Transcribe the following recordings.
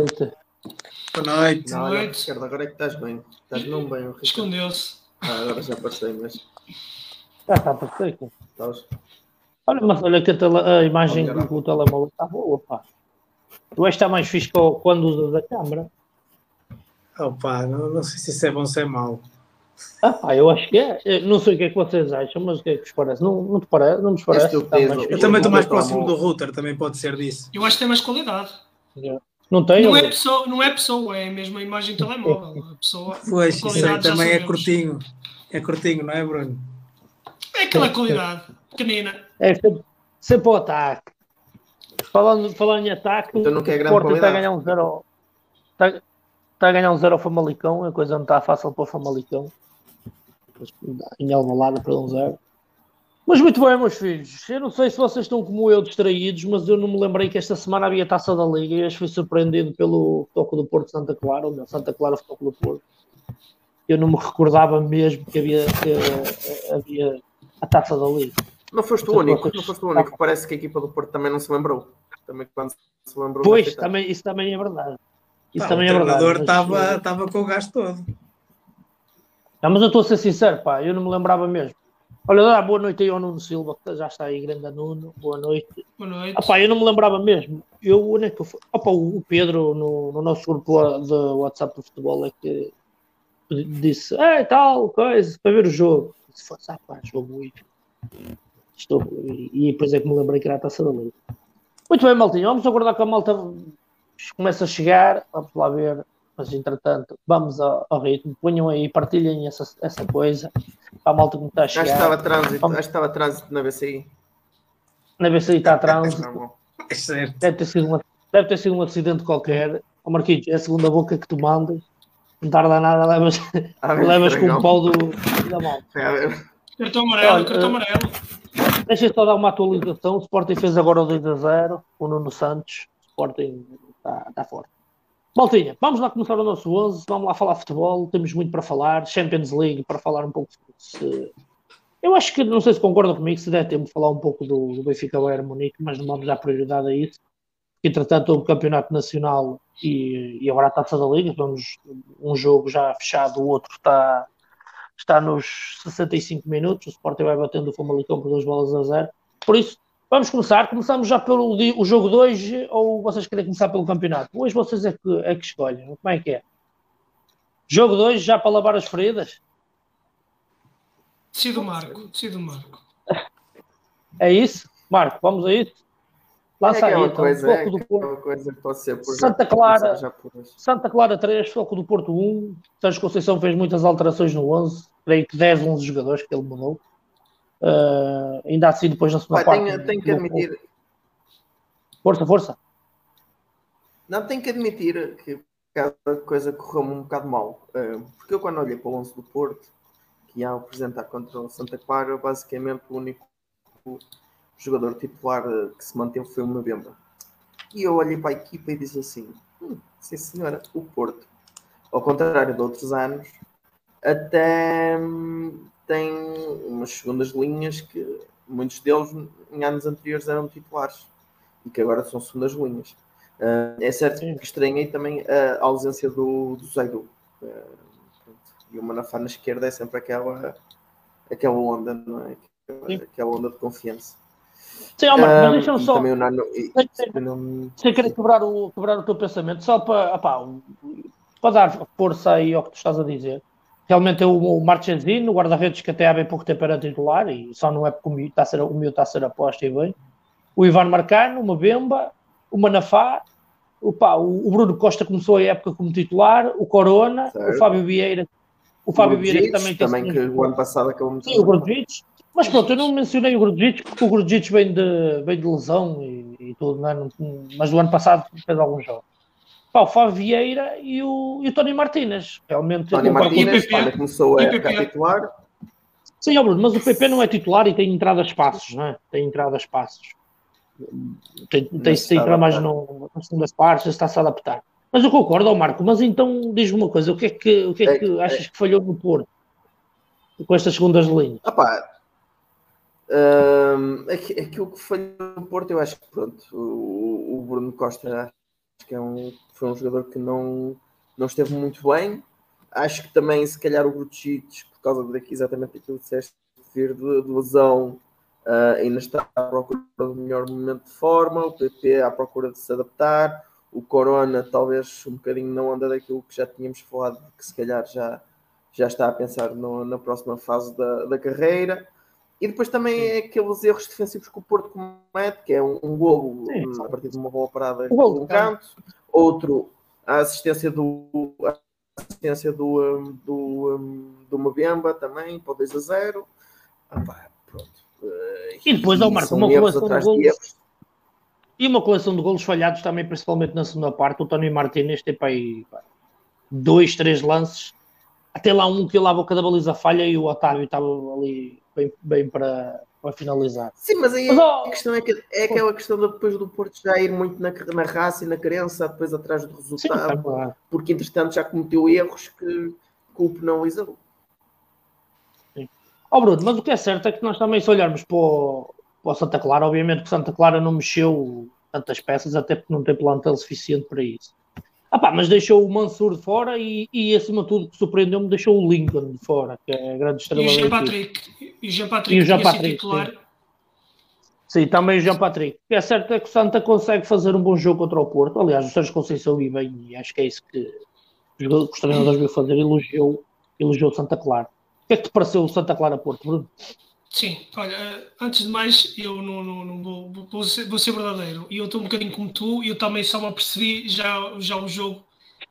noite. Boa noite. Não, Boa olha, noite. Ricardo, agora é que estás bem. Estás não bem, Ricardo. Escondeu-se. Ah, agora já passei, mas Já está perfeito. estavas. Olha, mas olha que a, tele- a imagem Vamos do, do telemóvel está boa, pá. Tu és está mais fixe quando usas a câmera. Opa, não, não sei se isso é bom ou se é mau. Ah, pá, eu acho que é. Eu não sei o que é que vocês acham, mas o que é que vos parece? Não, não te parece? Não nos parece? o- Eu também estou mais próximo do router, também pode ser disso. Eu acho que tem mais qualidade. Não tem? Não é, pessoa, não é pessoa, é mesmo a imagem do telemóvel. A pessoa. Pois, a isso aí também é curtinho. É curtinho, não é, Bruno? É aquela qualidade pequenina. É sempre, sempre o ataque. Falando, falando em ataque, Então não quer o Porto está a ganhar um zero. Está, está a ganhar um zero ao Famalicão, a coisa não está fácil para o Famalicão. Em Alvalade para um zero. Mas muito bem, meus filhos. Eu não sei se vocês estão como eu distraídos, mas eu não me lembrei que esta semana havia taça da Liga e hoje fui surpreendido pelo toque do Porto Santa Clara, ou melhor, Santa Clara Futebol do Porto. Eu não me recordava mesmo que havia, que, eh, havia a taça da Liga. Não foste o único, não foste o único. Parece que a equipa do Porto também não se lembrou. Também quando se lembrou. Pois, foi também, isso também é verdade. Isso Pá, também o é verdade. treinador mas, estava estava com o gasto todo. Não, mas eu estou a ser sincero, pá, eu não me lembrava mesmo. Olha, dá boa noite aí ao Nuno Silva, que já está aí, grande Nuno, boa noite. Boa noite. Ah, pá, eu não me lembrava mesmo. Eu, onde é que eu fui? Pá, o Pedro, no, no nosso grupo lá de WhatsApp do futebol, é que disse, é tal, coisa, para ver o jogo. Se fosse, ah, pá, jogo muito. Estou, e, e depois é que me lembrei que era a taça da Liga. Muito bem, Maltinho, vamos aguardar que a malta comece a chegar, vamos lá ver. Mas entretanto, vamos ao, ao ritmo. Ponham aí, partilhem essa, essa coisa. Para a malta que está a Acho que chegar. estava trânsito, acho que estava trânsito na BCI. Na aí está a trânsito. É certo. Deve ter sido, uma- deve ter sido um acidente qualquer. Ó Marquinhos, é a segunda boca que tu mandas. Não tarda nada, levas, Ah, levas com o pau do, da mão. A ver. Cartão amarelo, Olha, cartão eh, amarelo. Deixa eu só dar uma atualização. O Sporting fez agora o 2 a 0. O Nuno Santos. O Sporting está, está forte. Maltinha, vamos lá começar o nosso 11. Vamos lá falar futebol. Temos muito para falar. Champions League, para falar um pouco. Se... Eu acho que, não sei se concordam comigo, se der tempo de falar um pouco do, do Benfica Bayern Munique, mas não vamos dar prioridade a isso. Entretanto, o Campeonato Nacional e, e agora a Taça da Liga. Vamos, um jogo já fechado, o outro está, está nos 65 minutos. O Sporting vai batendo o Famalicão por duas bolas a zero. Por isso, vamos começar. Começamos já pelo o jogo 2 ou vocês querem começar pelo campeonato? Hoje vocês é que, é que escolhem. Como é que é? Jogo 2 já para lavar as feridas? Decide o Marco. Decide o Marco. É isso? Marco, vamos a isso? É Lança aí, aquela então. coisa, é Foco do Porto. coisa que pode ser por Santa já- Clara. Santa Clara 3, Foco do Porto 1. Sérgio Conceição fez muitas alterações no 11. Creio que 10, 11 jogadores que ele mudou. Ah, ainda assim, depois na segunda Pá, parte. tenho, tenho que admitir. Força, força. não, tenho que admitir que cada coisa correu-me um bocado mal. Eh, Porque eu quando olhei para o 11 do Porto, que ia apresentar contra o Santa Clara, basicamente o único jogador titular eh, que se manteve foi o Mbemba. E eu olhei para a equipa e disse assim, hum, sim senhora, o Porto, ao contrário de outros anos, até hum, tem umas segundas linhas que muitos deles em anos anteriores eram titulares e que agora são segundas linhas. Ah, é certo que estranhei também a ausência do, do Zaidu. Pronto. e o Manafá na esquerda é sempre aquela, aquela onda, não é? Aquela, aquela onda de confiança. Sim, ó, Marco, mas Ah, deixa-me só. também o Nano. e- eu não- Sem querer quebrar o, quebrar o teu pensamento, só para, opá, um, para dar força aí ao que tu estás a dizer. Realmente é o, o Marchesino, o guarda-redes que até há bem pouco tempo era titular e só não é porque o miúdo está a ser, o está a ser aposta e bem. O Ivan Marcano, o Mabemba, o Manafá, o, pá, o, o Bruno Costa começou a época como titular, o Corona, Certo. o Fábio Vieira, o Fábio Vieira que Grujic, também também que o ano passado acabou muito Sim, o Grujic. Mas pronto, eu não mencionei o Grujic porque o Grujic vem de, vem de lesão e, e tudo, não é? Mas do ano passado fez alguns jogos. Pá, o Fábio Vieira e o, e o Tony Martínez. Realmente, Tony Martínez, olha, começou a PP. titular. Sim, ó Bruno, mas o PP não é titular e tem entrado a espaços, não é? Tem entrado a espaços. Tem, tem, está entrado mais no, nas segundas partes, está-se a adaptar. Mas eu concordo, ó Marco, mas então diz-me uma coisa, o que é que, o que, é É que que- achas que falhou no Porto? Com estas segundas linhas? Ah pá, hum, aqui- aquilo que falhou no Porto, eu acho que pronto, o, o Bruno Costa que é um, foi um jogador que não, não esteve muito bem. Acho que também, se calhar, o Grucic, por causa daqui exatamente aquilo que disseste, vir de, de lesão, uh, ainda está à procura do melhor momento de forma, o PP à procura de se adaptar, o Corona talvez um bocadinho não anda daquilo que já tínhamos falado, que se calhar já, já está a pensar no, na próxima fase da, da carreira. E depois também é aqueles erros defensivos que o Porto comete, que é um, um golo Sim. a partir de uma bola parada de um canto, outro a assistência do a assistência do, um, do, um, do Mbemba também para o 2 a 0. Ah, pá. Uh, e depois ao Marco uma coleção de golos. E uma coleção de golos falhados também, principalmente na segunda parte. O Tony Martinez tem para aí dois, três lances. Até lá um que lá a boca da baliza falha e o Otávio estava ali bem, bem para, para finalizar. Sim, mas aí mas, oh, a questão é, que, é aquela questão de depois do Porto já ir muito na, na raça e na crença, depois atrás do resultado, sim, tá porque entretanto já cometeu erros que, que o penalizam. Ó oh, Bruno, mas o que é certo é que nós também, se olharmos para o, para o Santa Clara, obviamente que Santa Clara não mexeu tantas peças, até porque não tem plantel suficiente para isso. Ah pá, mas deixou o Mansur de fora e, e acima de tudo, que surpreendeu-me, deixou o Lincoln de fora, que é a grande estrela. E o Jean Patrick. E o Jean Patrick, e o Jean titular. Sim. sim. também o Jean Patrick. O que é certo é que o Santa consegue fazer um bom jogo contra o Porto. Aliás, o Sérgio Conceição e bem, e acho que é isso que os treinadores vão fazer, elogiou, elogiou o Santa Clara. O que é que te pareceu o Santa Clara Porto, Bruno? Sim, olha, antes de mais, eu não, não, não vou, vou, ser, vou ser verdadeiro. E eu estou um bocadinho como tu, e eu também só me apercebi já, já o jogo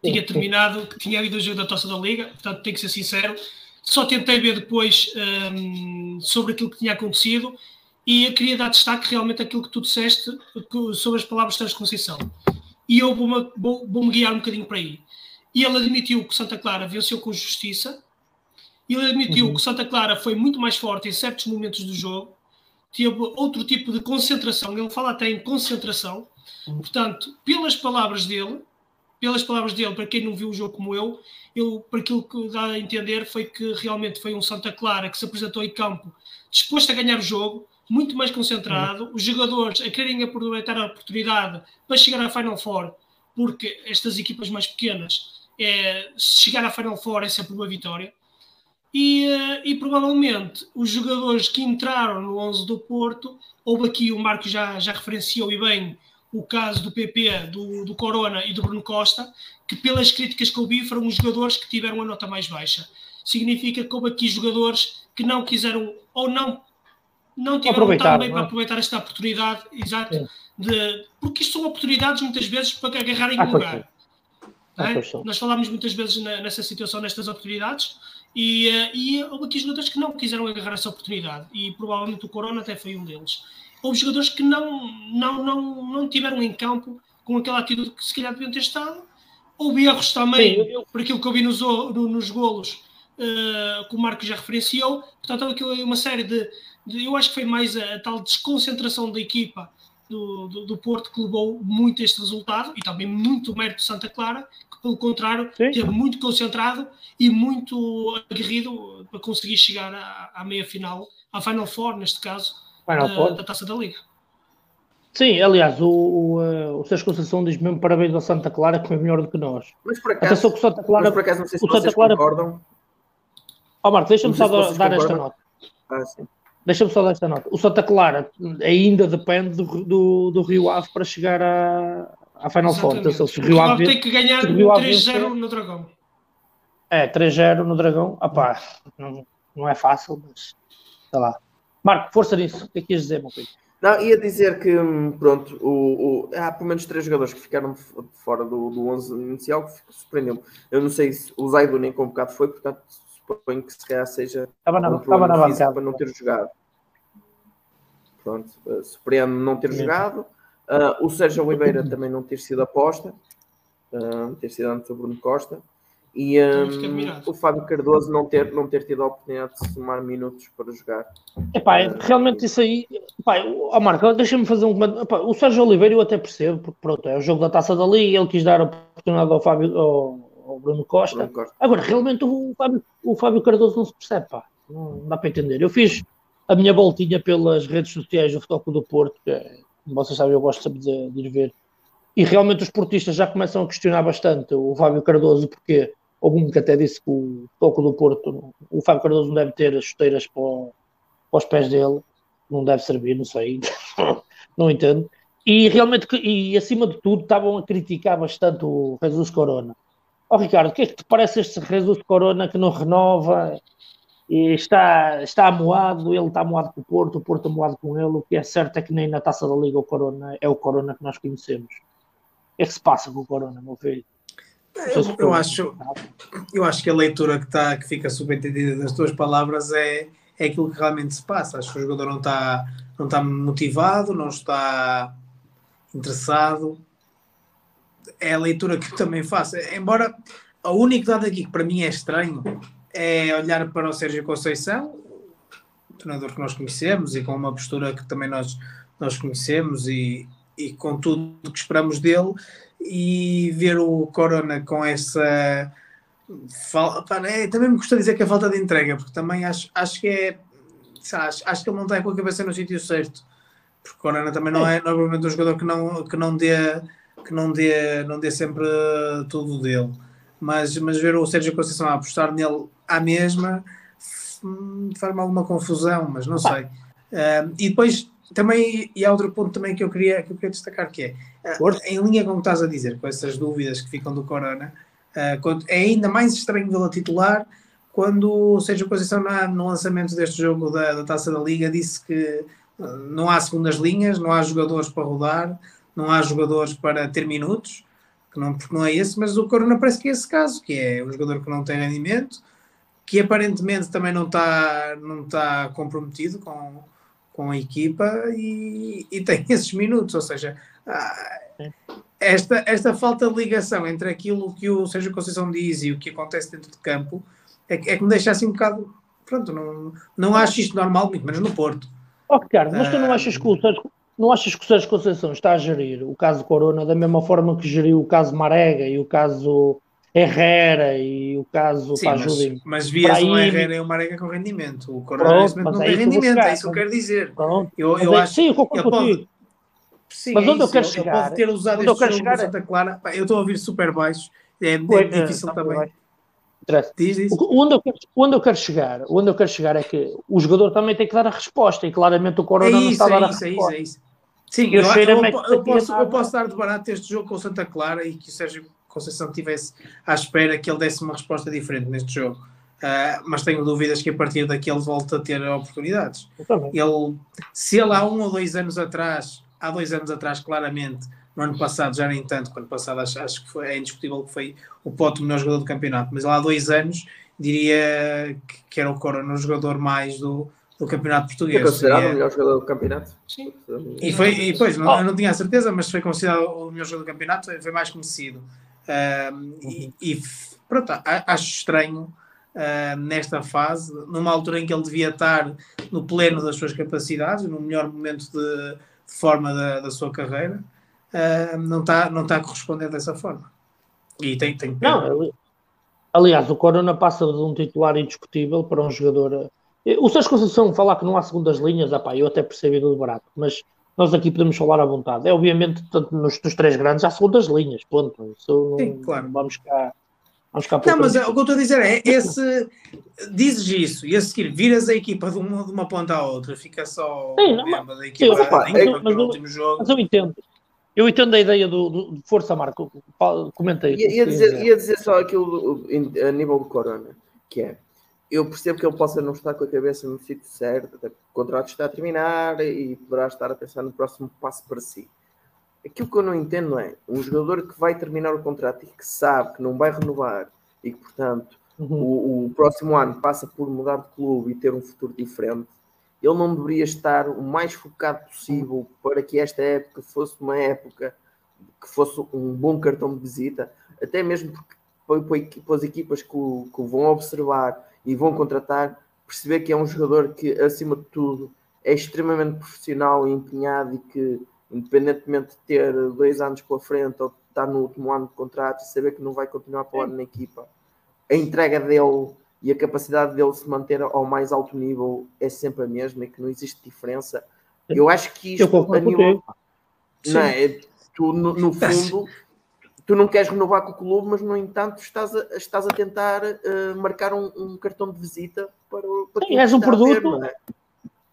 tinha terminado, que tinha havido o jogo da Toça da Liga, portanto tenho que ser sincero. Só tentei ver depois um, sobre aquilo que tinha acontecido e eu queria dar destaque realmente àquilo que tu disseste sobre as palavras de Sérgio Conceição. E eu vou-me vou, vou guiar um bocadinho para aí. E ele admitiu que Santa Clara venceu com justiça, ele admitiu uhum. que Santa Clara foi muito mais forte em certos momentos do jogo, teve outro tipo de concentração, ele fala até em concentração, uhum. portanto, pelas palavras dele, pelas palavras dele, para quem não viu o jogo como eu, eu, para aquilo que dá a entender foi que realmente foi um Santa Clara que se apresentou em campo disposto a ganhar o jogo, muito mais concentrado, uhum. os jogadores a querem aproveitar a oportunidade para chegar à Final Four, porque estas equipas mais pequenas, é, se chegar à Final Four é sempre uma vitória, e, eh, e, provavelmente os jogadores que entraram no 11 do Porto, houve aqui o Marco já, já referenciou e bem o caso do PP, do, do Corona e do Bruno Costa, que pelas críticas que ouvi foram os jogadores que tiveram a nota mais baixa. Significa que houve aqui jogadores que não quiseram ou não não tiveram tão bem para é? aproveitar esta oportunidade, exato, de, porque isto são oportunidades muitas vezes para agarrarem ah, lugar. É? Nós falámos muitas vezes na, nessa situação, nestas oportunidades, e, uh, e houve aqui jogadores que não quiseram agarrar essa oportunidade e provavelmente o Corona até foi um deles. Houve jogadores que não, não, não, não tiveram em campo com aquela atitude que se calhar deviam ter estado. Houve erros também, Sim, eu... por aquilo que eu vi nos, no, nos golos, uh, que o Marco já referenciou. Portanto, aquilo é uma série de, de, Eu acho que foi mais a, a tal desconcentração da equipa do, do, do, Porto que levou muito este resultado e também muito mérito de Santa Clara, que pelo contrário Sim. esteve muito concentrado e muito aguerrido para conseguir chegar à, à meia final, à Final Four, neste caso, da, da, Taça da Liga. Sim, aliás, o, o, eh, o Sérgio Conceição diz mesmo parabéns ao Santa Clara, que foi melhor do que nós. Mas por acaso, Atenção que o Santa Clara, mas por acaso não sei se o Santa Clara, concordam. Ó oh, Marco, deixa-me só dar, dar esta nota. Ah, sim. Deixa-me só dar esta nota. O Santa Clara ainda depende do, do, do Rio Ave para chegar à, à Final Four. Então, se o Rio Ave tem que ganhar 3-0 no Dragão. É, 3-0 no Dragão. Opá, não, não é fácil, mas sei lá. Marco, força nisso. O que é que ias dizer, meu filho? Não, ia dizer que, pronto, o, o, há pelo menos três jogadores que ficaram fora do, do 11 inicial que surpreendeu-me. Eu não sei se o Zaido nem convocado foi, portanto, suponho que se calhar seja estava na, um estava na bancada. para não ter jogado. Pronto, uh, surpreende não ter jogado. Uh, o Sérgio Oliveira também não ter sido aposta, uh, ter sido antes do Bruno Costa. E um, o Fábio Cardoso não ter, não ter tido a oportunidade de somar minutos para jogar. Epá, uh, realmente isso aí. Epá, oh Marco, deixa-me fazer um Epá, o Sérgio Oliveira eu até percebo, porque pronto, é o jogo da taça da Liga, ele quis dar a oportunidade ao Fábio, ao, ao Bruno Costa. Agora, realmente o Fábio, o Fábio Cardoso não se percebe, pá. Não dá para entender. Eu fiz a minha voltinha pelas redes sociais do Futebol do Porto, que é, como vocês sabem, eu gosto sempre de, de ir ver e realmente os portistas já começam a questionar bastante o Fábio Cardoso, porque houve um que até disse que o toco do Porto, o Fábio Cardoso não deve ter as chuteiras para, para os pés dele, não deve servir, não sei, não entendo. E realmente, e acima de tudo, estavam a criticar bastante o Jesus Corona. Oh, Ricardo, o que é que te parece este Jesus Corona que não renova e está, está amoado, ele está amoado com o Porto, o Porto amoado com ele, o que é certo é que nem na Taça da Liga o Corona é o Corona que nós conhecemos. O que é que se passa com o Corona, meu filho? Eu, eu, acho, eu acho que a leitura que, tá, que fica subentendida das tuas palavras é, é aquilo que realmente se passa. Acho que o jogador não está, não está motivado, não está interessado. É a leitura que eu também faço. Embora o único dado aqui que para mim é estranho é olhar para o Sérgio Conceição, treinador que nós conhecemos e com uma postura que também nós, nós conhecemos e, e com tudo que esperamos dele, e ver o Corona com essa. É, também me custa dizer que é falta de entrega, porque também acho, acho que é. Acho, acho que ele não está com a cabeça no sítio certo. Porque o Corona também não é normalmente um jogador que não, que não dê que não dê, não dê sempre tudo dele. Mas, mas ver o Sérgio Conceição a apostar nele à mesma faz-me alguma confusão, mas não sei. Uh, e depois também, e há outro ponto também que eu queria, que eu queria destacar, que é, uh, em linha com o que estás a dizer, com essas dúvidas que ficam do Corona, uh, é ainda mais estranho vê-lo titular quando o Sérgio Conceição no lançamento deste jogo da, da Taça da Liga disse que não há segundas linhas, não há jogadores para rodar, não há jogadores para ter minutos, que não, porque não é esse, mas o Corona parece que é esse caso, que é um jogador que não tem rendimento, que aparentemente também não está não tá comprometido com, com a equipa e, e tem esses minutos, ou seja, ah, esta, esta falta de ligação entre aquilo que o Sérgio Conceição diz e o que acontece dentro de campo é, é que me deixa assim um bocado. Pronto, não, não acho isto normal, muito menos no Porto. Oh, Ricardo, mas tu não achas que o Sérgio, não achas que o Sérgio Conceição está a gerir o caso Corona da mesma forma que geriu o caso Marega e o caso Herrera e o caso Sim, mas, mas vias um Herrera e um Marega com rendimento. O Corona momento não é tem rendimento, é isso que eu quero dizer. Pronto. Eu, eu acho, sim, eu concordo contigo. Sim, mas é onde é eu quero chegar? Ele pode ter usado este jogo chegar, Santa Clara. eu estou a ouvir super baixo. É, é difícil também. Diz, diz. Onde, eu quero, onde eu quero chegar, onde eu quero chegar é que o jogador também tem que dar a resposta e claramente o Corona é isso, não está a dar é a resposta. É isso, é isso. Sim, eu, eu, eu, eu posso, eu posso dar de barato este jogo com o Santa Clara e que o Sérgio Conceição tivesse à espera que ele desse uma resposta diferente neste jogo. Uh, mas tenho dúvidas que a partir daqui ele volta a ter oportunidades. Ele, se ele há um ou dois anos atrás, há dois anos atrás, claramente, no ano passado já nem tanto, quando passado acho, acho que foi, é indiscutível que foi o Pote o melhor jogador do campeonato, mas lá há dois anos diria que, que era o Corona o jogador mais do, do campeonato português. Foi considerado é... o melhor jogador do campeonato? Sim. E foi, e depois, não, oh. eu não tinha a certeza, mas foi considerado o melhor jogador do campeonato, foi mais conhecido. Um, e, e, pronto, acho estranho uh, nesta fase, numa altura em que ele devia estar no pleno das suas capacidades, no melhor momento de, de forma da, da, sua carreira, uh, não está não tá a corresponder dessa forma. E tem, tem Não, aliás, o Corona passa de um titular indiscutível para um jogador. Eh, o Sérgio Conceição falar que não há segundas linhas, apá, eu até percebi do barato, mas nós aqui podemos falar à vontade. É obviamente, tanto nos, nos três grandes, há segundas linhas, ponto. Isso Sim, claro. Vamos cá. Vamos cá não, mas é, o que eu estou a dizer é, esse, dizes isso, e a seguir viras a equipa de uma, de uma ponta à outra, fica só Sim, não, da equipa, sim, opa, eu, mas, último jogo. Mas eu entendo. Eu entendo a ideia do, do Força Marco. Comentei. Ia, ia, dizer, ia dizer só aquilo a nível do Corona, que é eu percebo que ele possa não estar com a cabeça no sítio certo, até o contrato está a terminar e poderá estar a pensar no próximo passo para si. Aquilo que eu não entendo é um jogador que vai terminar o contrato e que sabe que não vai renovar e que, portanto, uhum. o, o, próximo ano passa por mudar de clube e ter um futuro diferente. Ele não deveria estar o mais focado possível para que esta época fosse uma época que fosse um bom cartão de visita, até mesmo porque para as equipas que que o vão observar e vão contratar, perceber que é um jogador que, acima de tudo, é extremamente profissional e empenhado e que, independentemente de ter dois anos pela frente ou estar no último ano de contrato saber que não vai continuar para o ano na equipa, a entrega dele e a capacidade dele se manter ao mais alto nível é sempre a mesma e que não existe diferença. Eu acho que isto, a nível, não, é, tu, no, no fundo, tu não queres renovar com o clube, mas no entanto estás a, estás a tentar uh, marcar um, um, cartão de visita para, para Sim, és um produto. Ver,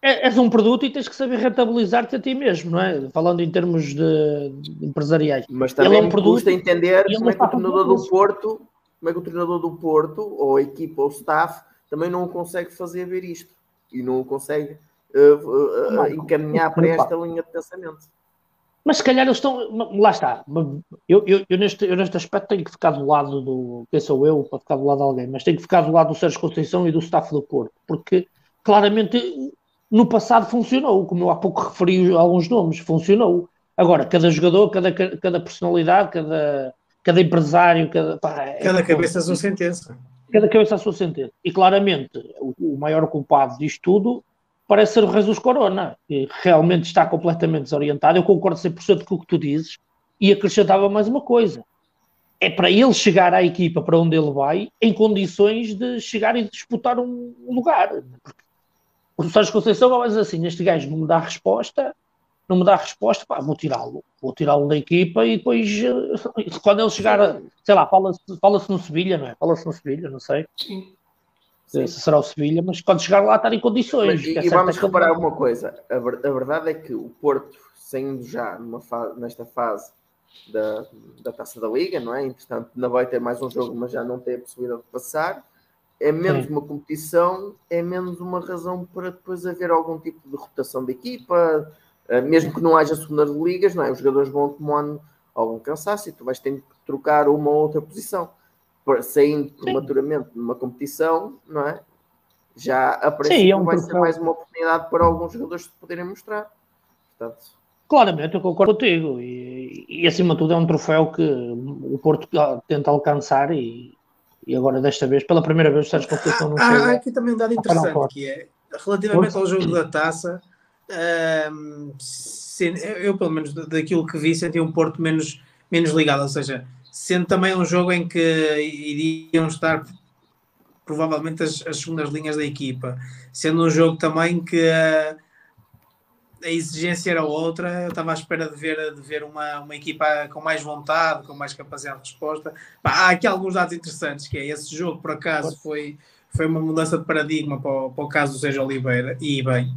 é? é? És um produto e tens que saber rentabilizar-te a ti mesmo, não é? Falando em termos de, de empresariais. Mas também é um produto, custa entender como é que o treinador do Porto, como é que o treinador do Porto, ou a equipa, ou o staff, também não consegue fazer ver isto e não consegue uh, uh, encaminhar para esta linha de pensamento. Mas se calhar eles estão. Lá está. Eu, eu, eu, neste, eu neste aspecto tenho que ficar do lado do. Quem sou eu para ficar do lado de alguém? Mas tenho que ficar do lado do Sérgio Conceição e do staff do Porto. Porque claramente no passado funcionou. Como eu há pouco referi alguns nomes, funcionou. Agora, cada jogador, cada, cada personalidade, cada, cada empresário, cada. Pá, é cada cabeça a sua sentença. Cada cabeça a sua sentença. E claramente o, o maior culpado disto tudo parece ser o Jesus Corona, que realmente está completamente desorientado. Eu concordo 100% com o que tu dizes e acrescentava mais uma coisa. É para ele chegar à equipa para onde ele vai em condições de chegar e disputar um lugar. Porque o Sérgio Conceição vai dizer assim: este gajo não me dá resposta, não me dá resposta, pá, vou tirá-lo. Vou tirá-lo da equipa e depois, eh, quando ele chegar, sei lá, fala-se fala no Sevilha, não é? Fala-se no Sevilha, não sei. Sim Sim. se será o Sevilha, mas quando chegar lá estar em condições. Mas, e, é e vamos reparar uma coisa: a, a, verdade é que o Porto, saindo já fase, nesta fase da, da taça da Liga, não é? Entretanto, não vai ter mais um jogo, mas já não tem a possibilidade de passar. É menos Sim. uma competição, é menos uma razão para depois haver algum tipo de rotação de equipa, eh, mesmo que não haja segundas ligas, não é? Os jogadores vão tomando algum cansaço e tu vais ter que trocar uma ou outra posição saindo prematuramente numa competição, não é? Já a princípio é um vai ser mais uma oportunidade para alguns jogadores se poderem mostrar. Portanto, Claramente, eu concordo contigo. E, e, acima de tudo é um troféu que o Porto tenta alcançar e, e agora desta vez, pela primeira vez, o Sérgio Conceição não chega. Há aqui também um dado interessante que é, relativamente ao jogo da taça, um, eu pelo menos daquilo que vi senti um Porto menos, menos ligado, ou seja, sendo também um jogo em que iriam estar provavelmente as, as segundas linhas da equipa, sendo um jogo também que a, a exigência era outra, eu estava à espera de ver, de ver uma, uma equipa com mais vontade, com mais capacidade de resposta. há aqui alguns dados interessantes, que é esse jogo, por acaso, foi, foi uma mudança de paradigma para o, para o caso do Sérgio Oliveira, e bem,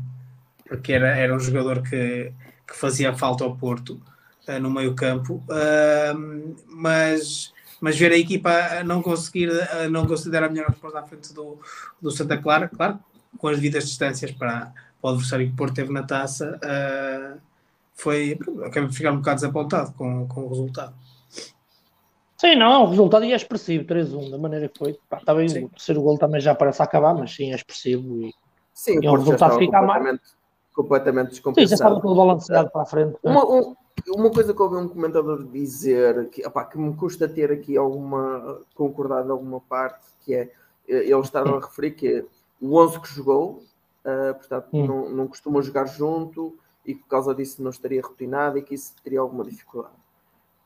porque era, era um jogador que, que fazia falta ao Porto no meio campo, uh, mas, mas ver a equipa a não conseguir, a não considerar a melhor resposta à frente do, do Santa Clara, claro, com as devidas distâncias para, para o adversário que o Porto teve na taça, uh, foi, acabei de ficar um bocado desapontado com, com o resultado. Sim, não, o resultado é expressivo, 3-1, da maneira que foi. Pá, tá bem, o terceiro gol também já parece acabar, mas sim, é expressivo. E, sim, e o resultado fica completamente, completamente descompensado. Sim, já estava com o balanceado para a frente. Uma, um, uma coisa que ouvi um comentador dizer que, opá, que me custa ter aqui alguma concordado alguma parte, que é ele estava a referir que o 11 que jogou, uh, portanto, hum. não, não costuma jogar junto e por causa disso não estaria rotinado e que isso teria alguma dificuldade.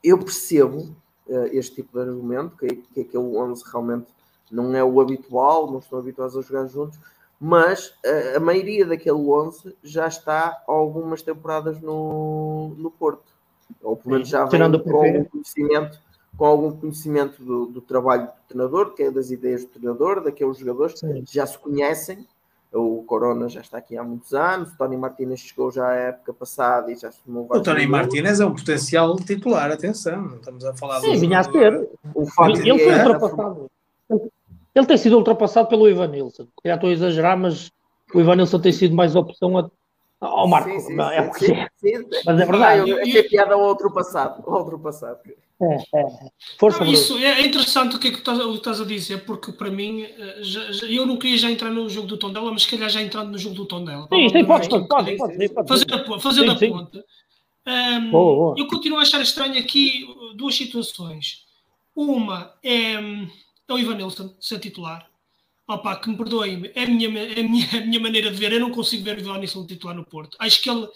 Eu percebo uh, este tipo de argumento, que, que aquele 11 realmente não é o habitual, não estão habituados a jogar juntos, mas a, a, maioria daquele 11 já está há algumas temporadas no, no Porto, ou pelo menos já vem com algum conhecimento, com algum conhecimento do, do, trabalho do treinador, que é das ideias do treinador, daqueles jogadores Sim. já se conhecem. O Corona já está aqui há muitos anos, o Tony Martínez chegou já à época passada e já se tomou O Tony Martínez é um potencial titular, atenção, não estamos a falar Sim, vinha a ser. O facto ele, ele foi ultrapassado. Ele tem sido ultrapassado pelo Ivanilson. Já estou a exagerar, mas o Ivanilson tem sido mais opção a... ao Marco. Sim, sim, é o que sim, sim, Mas é verdade. Ah, eu piada ao outro passado. Ao outro passado. É, é. Força, não, isso é interessante o que é que estás, estás a dizer, porque para mim, eh, já, já, eu não queria já entrar no jogo do Tondela, mas se calhar já entrando no jogo do Tondela. Sim, sim, pode, pode, pode, pode, Fazer a, fazer a ponta. Um, boa, boa. Eu continuo a achar estranho aqui duas situações. Uma é é o Ivan Nilsson ser titular. Opa, que me perdoem, é a minha, é a minha, a minha maneira de ver. Eu não consigo ver o Ivan Nilsson titular no Porto. Acho que ele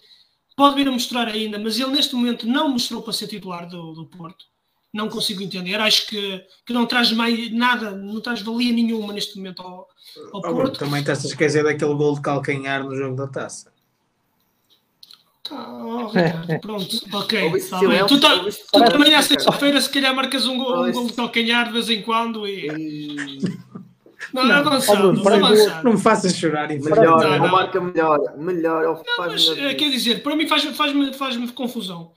pode vir a mostrar ainda, mas ele neste momento não mostrou para ser titular do, do Porto. Não consigo entender. Acho que, que não traz mais nada, não traz valia nenhuma neste momento ao, ao Porto. também estás a esquecer daquele gol de calcanhar no jogo da taça. Oh, Ricardo, pronto, ok. Tá tu, tá, tu também à sexta-feira, se calhar, marcas um gol, um gol de calcanhar de vez em quando e. Não, não, avançado, não, avançado. não me faças chorar. Melhor, não, não. marca melhor. Melhor. Não, mas, melhor. quer dizer, para mim faz-me faz faz confusão.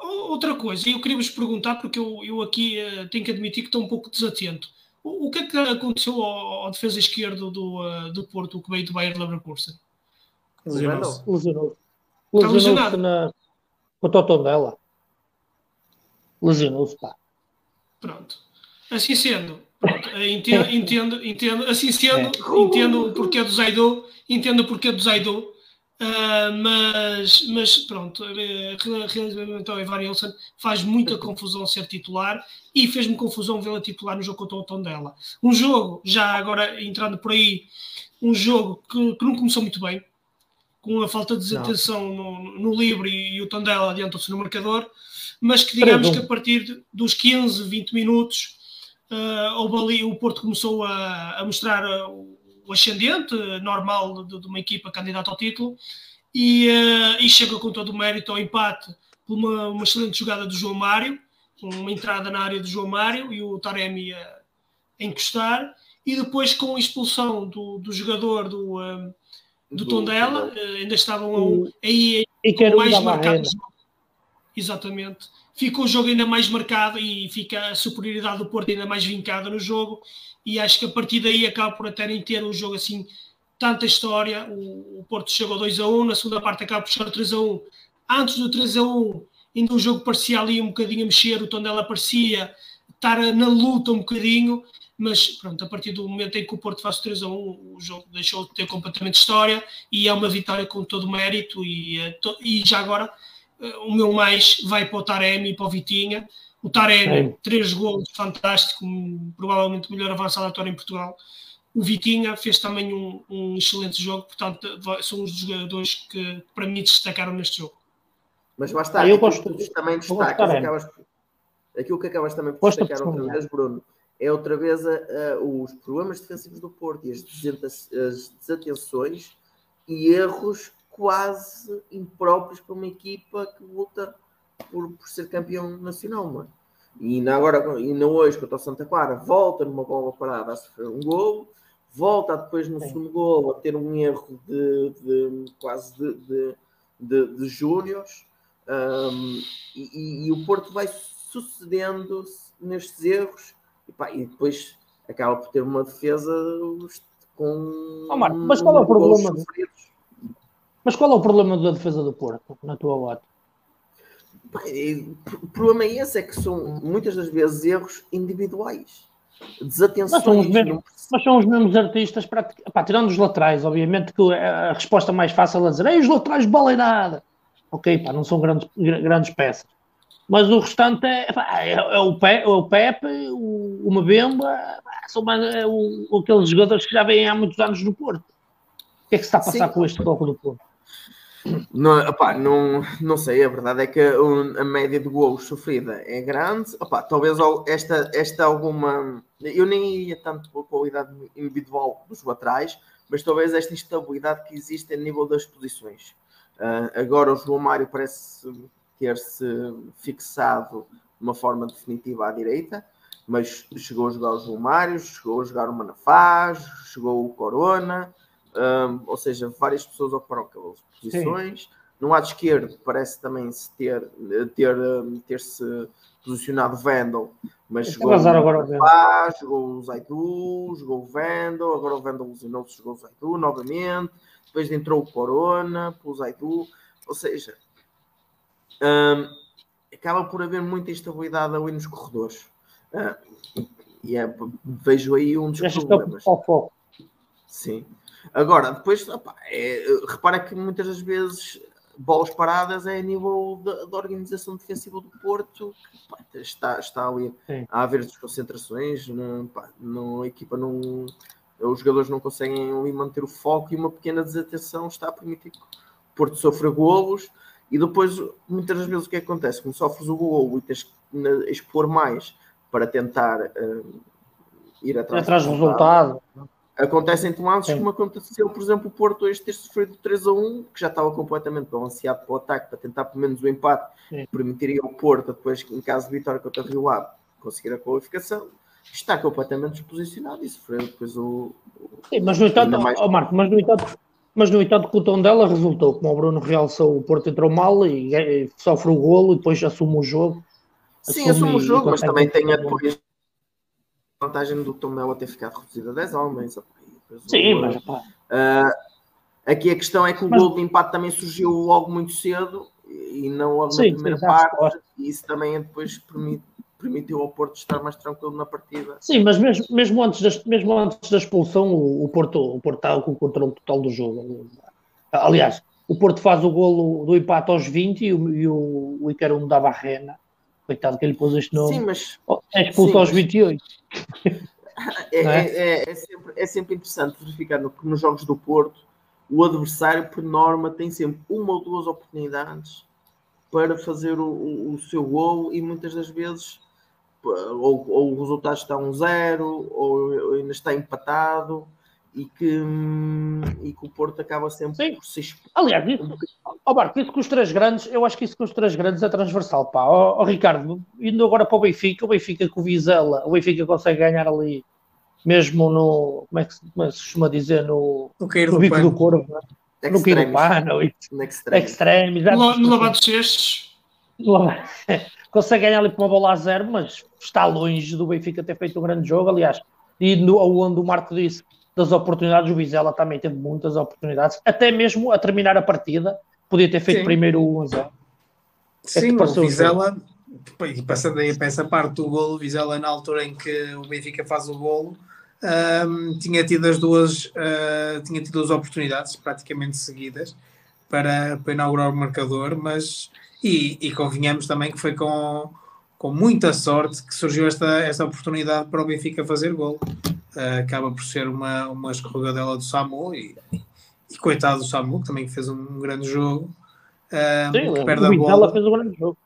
Outra coisa, eu queria vos perguntar, porque eu, eu aqui uh, tenho que admitir que estou um pouco desatento. O, o que é que aconteceu ao, ao defesa esquerdo do, uh, do Porto, que veio do Bayern Leverkusen? Lesionou-se. Lesionou-se. Lesionou-se na... com o totão dela. Lesionou-se, pá. Pronto. Assim sendo, pronto, eh, entendo, entendo, entendo, assim sendo, é. entendo o porquê do Zaido, entendo o porquê do Zaido, Uh, mas, mas pronto, eh, relativamente ao Evan Wilson, faz muita confusão ser titular e fez-me confusão vê-la titular no jogo contra o Tondela. Um jogo, já agora entrando por aí, um jogo que, que não começou muito bem, com a falta de desatenção no, no livre e, e o Tondela adiantou-se no marcador, mas que digamos que a partir dos 15, 20 minutos, uh, ali, o Porto começou a, a mostrar. Uh, o ascendente normal de, de, uma equipa candidata ao título e, uh, e, chega com todo o mérito ao empate por uma, uma, excelente jogada do João Mário, uma entrada na área do João Mário e o Taremi a, a encostar e depois com a expulsão do, do jogador do, do, do Tondela, uh, ainda estavam a um, aí, aí mais marcado exatamente. Ficou o jogo ainda mais marcado e fica a superioridade do Porto ainda mais vincada no jogo. E acho que a partir daí acaba por até nem ter um jogo assim tanta história. O, o Porto chegou 2 a 1, na segunda parte acaba por chegar 3 a 1. Antes do 3 a 1, ainda o jogo parecia ali um bocadinho a mexer, o tom dela parecia estar na luta um bocadinho, mas pronto, a partir do momento em que o Porto faz 3 a 1, o jogo deixou de ter completamente história e é uma vitória com todo o mérito e, eh, e já agora eh, o meu mais vai para o Taremi e para o Vitinha o Taremi, três gols, fantástico, provavelmente o melhor avançado atual em Portugal. O Vitinha fez também um, um, excelente jogo, portanto, são os jogadores que para mim destacaram neste jogo. Mas lá está, eu gosto, também destacas, acabas, aquilo que acabas também por destacar outra vez, Bruno, é outra vez uh, os problemas defensivos do Porto e as, desatenções e erros quase impróprios para uma equipa que luta por, por ser campeão nacional, mano. E ainda agora, ainda hoje, contra o Santa Clara, volta numa bola parada a sofrer um gol, volta depois no segundo gol a ter um erro de, de quase de, de, de, de. Um, e, e, o Porto vai sucedendo nestes erros e, pá, e, depois acaba por ter uma defesa com. Oh, Marco, mas qual é o problema? Mas qual é o problema da defesa do Porto, na tua ótica? O problema é esse, é que são muitas das vezes erros individuais. Desatenções. Mas são os mesmos, são os mesmos artistas, para, pá, tirando os laterais, obviamente que a resposta mais fácil a dizer é os laterais nada. Ok, pá, não são grandes, grandes peças. Mas o restante é, é, é, o, Pe, é o Pepe, o, o são mais, é o, aqueles jogadores que já vêm há muitos anos no Porto. O que é que se está a passar Sim. com este bloco do Porto? Não, opa, não, não sei, a verdade é que a média de gols sofrida é grande. Opa, talvez esta, esta alguma. Eu nem ia tanto pela qualidade individual dos laterais, mas talvez esta instabilidade que existe a nível das posições. Uh, agora o João Mário parece ter-se fixado de uma forma definitiva à direita, mas chegou a jogar o João Mário, chegou a jogar o Manafaz, chegou o Corona um, ou seja, várias pessoas ocuparam aquelas posições. Sim. No lado esquerdo parece também se ter, ter, ter se posicionado Vendel, mas agora o Paz, jogou o Zaidu, jogou o Vendel, agora o Vendel lesionou-se, jogou o Zaidu novamente, depois entrou o Corona, pelo Zaidu, ou seja, um, acaba por haver muita instabilidade ali nos corredores. Uh, e é, vejo aí um dos problemas. Sim. Agora, depois, opa, é, repara que muitas das vezes bolas paradas é a nível da, da organização defensiva do Porto, que pá, está, está ali Sim. a haver desconcentrações, não, pá, não, a equipa não. Os jogadores não conseguem ali manter o foco e uma pequena desatenção está a permitir que o Porto sofra golos. E depois, muitas das vezes, o que, é que acontece? Como sofres o golo e tens que expor mais para tentar uh, ir atrás, atrás do resultado. resultado Acontecem tomates como aconteceu, por exemplo, o Porto hoje ter sofrido 3 a 1, que já estava completamente balanceado para o ataque, para tentar pelo menos o empate, Sim. permitiria ao Porto, depois, em caso de vitória contra o Rio Ave, conseguir a qualificação. Está completamente desposicionado e sofreu depois o. Sim, mas no entanto, mais... oh, Marco, mas no entanto, mas no entanto, com o tom dela resultou, como o Bruno realçou, o Porto entrou mal e, e sofre o golo e depois assume o jogo. Sim, assume, assume o jogo, mas também tem a depois vantagem do Tondela ter ficado reduzido a 10 homens. Sim, mas uh, aqui a questão é que o mas... gol de empate também surgiu logo muito cedo e não logo sim, na primeira parte, e isso também depois permite, permitiu ao Porto estar mais tranquilo na partida. Sim, mas mesmo, mesmo, antes, da, mesmo antes da expulsão, o, o, Porto, o Porto estava com o controle total do jogo. Aliás, o Porto faz o golo do empate aos 20 e o, e o, o Icaro da Barrena Coitado que ele pôs este nome. Sim, mas. Oh, é expulso sim, aos 28. É, é? É, é, sempre, é sempre interessante verificar no, nos jogos do Porto o adversário, por norma, tem sempre uma ou duas oportunidades para fazer o, o, seu gol e muitas das vezes ou, ou o resultado está um zero ou ainda está empatado e que, e que o Porto acaba sempre Sim. por se Aliás, isso, oh Marco, isso com os três grandes, eu acho que isso com os três grandes é transversal, pá. Ó oh, oh, Ricardo, indo agora para o Benfica, o Benfica com o Vizela, o Benfica consegue ganhar ali, mesmo no, como é que, como é que se costuma dizer, no, no, no bico do corvo, é? No Quiro Pano, extreme, no, no lavado de cestos. consegue ganhar ali com uma bola a zero, mas está longe do Benfica ter feito um grande jogo, aliás, e no, onde o Marco disse das oportunidades, o Vizela também teve muitas oportunidades, até mesmo a terminar a partida, podia ter feito Sim. primeiro o 1 0 Sim, o Vizela, e passando aí para essa parte do golo, o Vizela na altura em que o Benfica faz o golo, um, tinha tido as duas, uh, tinha tido duas oportunidades praticamente seguidas para, para inaugurar o marcador, mas e, e convenhamos também que foi com, com muita sorte que surgiu esta, esta oportunidade para o Benfica fazer golo uh, acaba por ser uma, uma escorregadela do Samu e, e coitado do Samu, que também fez um, grande jogo. Uh, Sim, perde o Vizela fez um grande jogo.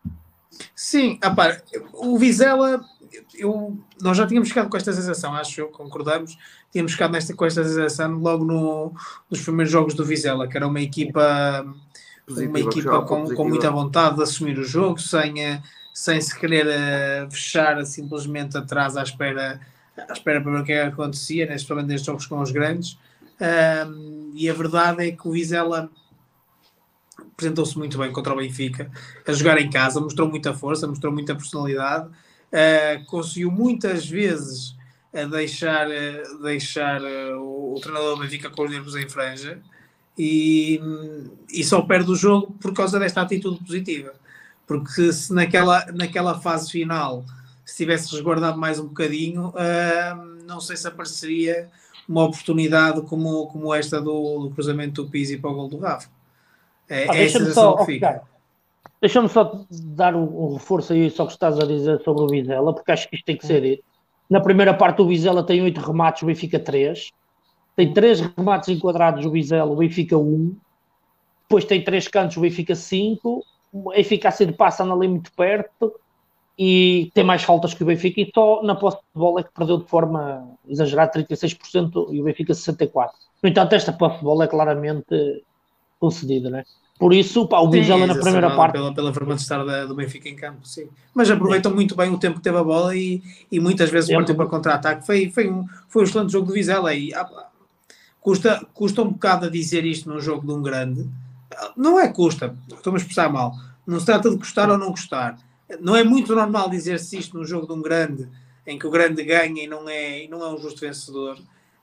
Sim, apá, o Vizela, eu, nós já tínhamos ficado com esta sensação, acho eu, concordamos, tínhamos ficado nesta, com esta sensação logo no, nos primeiros jogos do Vizela, que era uma equipa, positiva, uma equipa com, com muita vontade de assumir o jogo, sem, eh, sem se querer uh, fechar simplesmente atrás à espera à espera para ver o que é que acontecia, neste momento nestes jogos com os grandes. Um, e a verdade é que o Vizela apresentou-se muito bem contra o Benfica, a jogar em casa, mostrou muita força, mostrou muita personalidade, uh, conseguiu muitas vezes a deixar, uh, deixar o, o, treinador do Benfica com os nervos em franja e, e só perde o jogo por causa desta atitude positiva. Porque se naquela, naquela fase final se tivesse resguardado mais um bocadinho, uh, não sei se apareceria uma oportunidade como, como esta do, do cruzamento do Pizzi para o gol do Rafa. É, ah, é a sensação que fica. Deixa-me só dar um, um, reforço aí só que estás a dizer sobre o Vizela, porque acho que isto tem que ser dito. Na primeira parte o Vizela tem oito remates, o Benfica três. Tem três remates enquadrados o Vizela, o Benfica um. Depois tem três cantos, o Benfica cinco. A eficácia de passe anda ali muito perto e tem mais faltas que o Benfica e só na posse de bola é que perdeu de forma exagerada 36% e o Benfica 64%. No entanto, esta posse de bola é claramente concedida, né? Por isso, pá, o Vizela na primeira parte. Pela, pela estar do Benfica em campo, sim. Mas aproveitam muito bem o tempo que teve a bola e, e muitas vezes partiu para contra-ataque. Foi, foi, um, foi um excelente jogo do Vizela e ah, custa, custa um bocado a dizer isto num jogo de um grande. Não é custa, estou-me a expressar mal. Não se trata de gostar ou não gostar não é muito normal dizer-se isto num jogo de um grande, em que o grande ganha e não é, e não é um justo vencedor.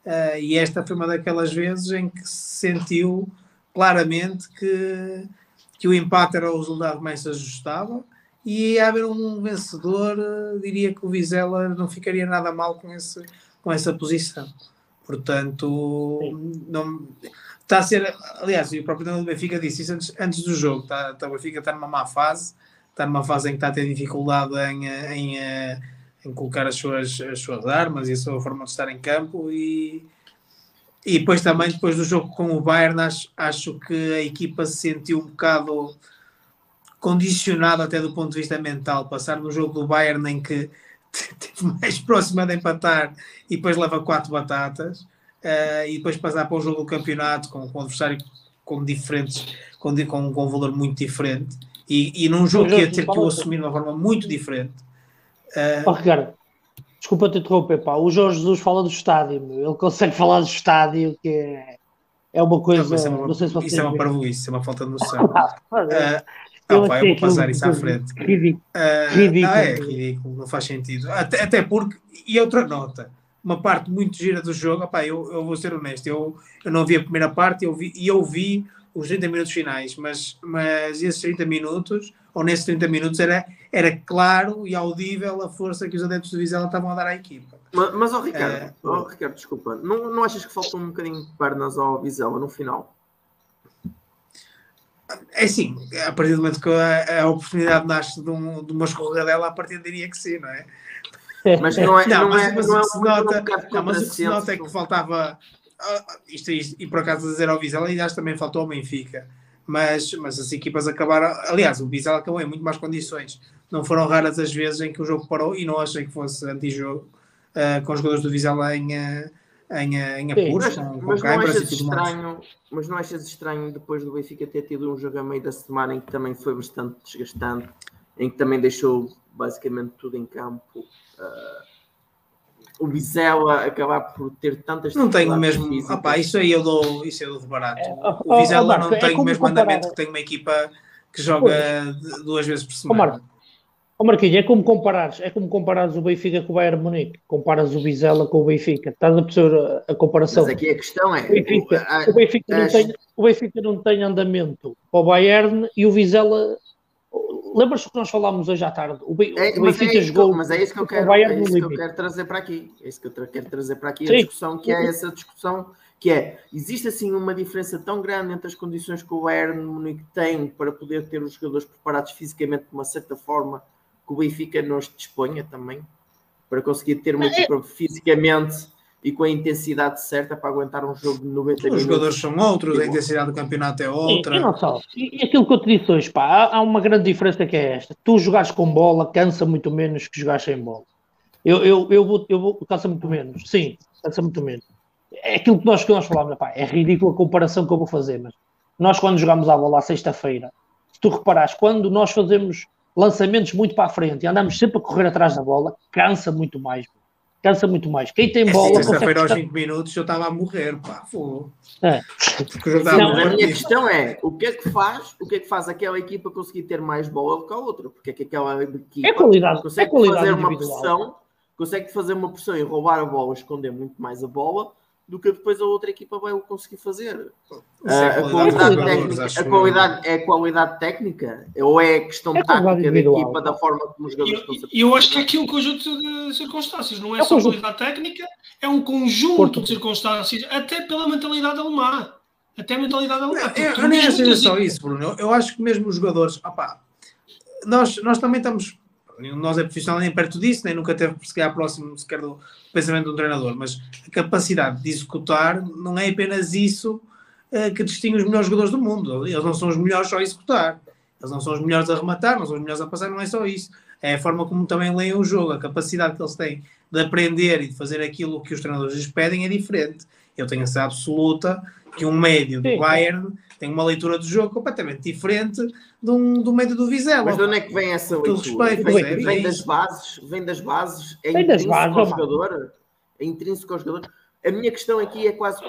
Uh, e esta foi uma daquelas vezes em que se sentiu claramente que, que o empate era o resultado mais se ajustava e ia haver um vencedor, uh, diria que o Vizela não ficaria nada mal com, esse, com essa posição. Portanto, não, está a ser. Aliás, o próprio do Benfica disse isso antes, antes do jogo. Está, está, o Benfica está numa má fase está numa fase em que está a ter dificuldade em, em, em colocar as suas, as suas armas e a sua forma de estar em campo e, e depois também depois do jogo com o Bayern acho, acho que a equipa se sentiu um bocado condicionada até do ponto de vista mental, passar no jogo do Bayern em que esteve mais próxima de empatar e depois leva quatro batatas uh, e depois passar para um jogo do campeonato com, com um adversário com diferentes, com, com, com um valor muito diferente e, e num jogo que ia ter que o assumir de uma forma muito diferente. Uh... Oh, Ricardo, desculpa te interromper, pá. O Jorge Jesus fala do estádio, meu. ele consegue falar do estádio, que é, é uma coisa. Não, é uma, não sei se isso é uma parvoíce, é uma falta de noção. uh, não, pá, eu vou passar isso à frente. Ridículo. Uh, ridículo. Não, é ridículo, não faz sentido. Até, até porque, e outra nota, uma parte muito gira do jogo, opá, eu, eu vou ser honesto, eu, eu não vi a primeira parte eu vi, e eu vi os 30 minutos finais, mas, mas esses 30 minutos, ou nesses 30 minutos, era, era claro e audível a força que os adeptos do Vizela estavam a dar à equipa. Mas, mas oh, Ricardo, é, oh, Ricardo, desculpa, não, não achas que faltou um bocadinho de pernas ao Vizela no final? É assim, a partir do momento que a, a oportunidade nasce de, um, de uma escorregadela, a partir diria que sim, não é? Mas não é. Não, não mas, é, mas, não é o que se nota, não, mas o que se nota é que faltava. Uh, isto, isto, e por acaso dizer ao Vizela, e acho também faltou ao Benfica. Mas, mas as equipas acabaram. Aliás, o Vizela acabou em muito mais condições. Não foram raras as vezes em que o jogo parou e não achei que fosse antijogo uh, com os jogadores do Vizela em. Uh, em, em apuros, mas, não achas estranho, mas não achas estranho depois do Benfica ter tido um jogo a meio da semana em que também foi bastante desgastante, em que também deixou basicamente tudo em campo uh, o Vizela acabar por ter tantas não tem o mesmo opa, isso aí eu dou isso eu dou de barato. É, o Vizela oh, não é tem o mesmo comparar... andamento que tem uma equipa que joga pois. duas vezes por semana. Oh, Marquinhos, é como comparares é como comparares o Benfica com o Bayern Munique. Comparas o Vizela com o Benfica. Estás a perceber a, a comparação? Mas aqui a questão é o Benfica, o, o Benfica, não, tem, o Benfica não tem andamento para o Bayern e o Vizela Lembras que nós falámos hoje à tarde? O, é, Benfica é jogou. mas é isso que eu quero, é isso que eu quero trazer para aqui. É isso que eu quero trazer para aqui Sim. a discussão, que é essa discussão que é, existe assim uma diferença tão grande entre as condições que o Bayern Munique tem para poder ter os jogadores preparados fisicamente de uma certa forma que o Benfica nos disponha também, para conseguir ter uma é. equipa fisicamente e com a intensidade certa para aguentar um jogo de 90 minutos. Os jogadores são outros, a intensidade do campeonato é outra. E, e não só. E, aquilo que eu te disse hoje, pá, há, há, uma grande diferença que é esta. Tu jogares com bola cansa muito menos que jogar sem bola. Eu, eu, eu, vou, eu vou, cansa muito menos. Sim, cansa muito menos. É aquilo que nós, que nós falamos, pá, é ridícula a comparação que eu vou fazer, mas nós quando jogamos a bola à sexta-feira, se tu reparares, quando nós fazemos lançamentos muito para a frente e andamos sempre a correr atrás da bola, cansa muito mais cansa muito mais. Quem tem bola. Sexta-feira aos 5 minutos eu estava a morrer, pá. É. Não, a, a minha questão é: o que é que faz, o que é que faz aquela equipa conseguir ter mais bola do que a outra? Porque é que aquela equipa é qualidade, consegue é qualidade fazer uma pressão, consegue fazer uma pressão e roubar a bola, esconder muito mais a bola do que depois a outra equipa vai conseguir fazer. Uh, a, qualidade técnica, a qualidade é a qualidade técnica ou é a questão é tática da equipa, da forma como os jogadores estão Eu, eu acho que é aqui um conjunto de circunstâncias, não é, é só conjunto. qualidade técnica, é um conjunto Porto. de circunstâncias, até pela mentalidade alemã. Até a mentalidade alemã. Não, eu, eu nem acho que só isso, Bruno. Eu acho que mesmo os jogadores, opá, nós, nós também estamos nenhum de nós é profissional nem perto disso, nem nunca teve se calhar próximo sequer do pensamento de um treinador, mas a capacidade de executar não é apenas isso uh, que distingue os melhores jogadores do mundo. Eles não são os melhores só a executar, eles não são os melhores a rematar, não são os melhores a passar, não é só isso. É a forma como também leem o jogo, a capacidade que eles têm de aprender e de fazer aquilo que os treinadores lhes pedem é diferente. Eu tenho essa absoluta que um médio do Bayern tem uma leitura do jogo completamente diferente do, do médio do Vizela. Mas de onde é que vem essa leitura? Respeito, vem, é, vem, das bases, vem das bases, é vem intrínseco bases, ao jogador, é intrínseco ao jogador. A minha questão aqui é quase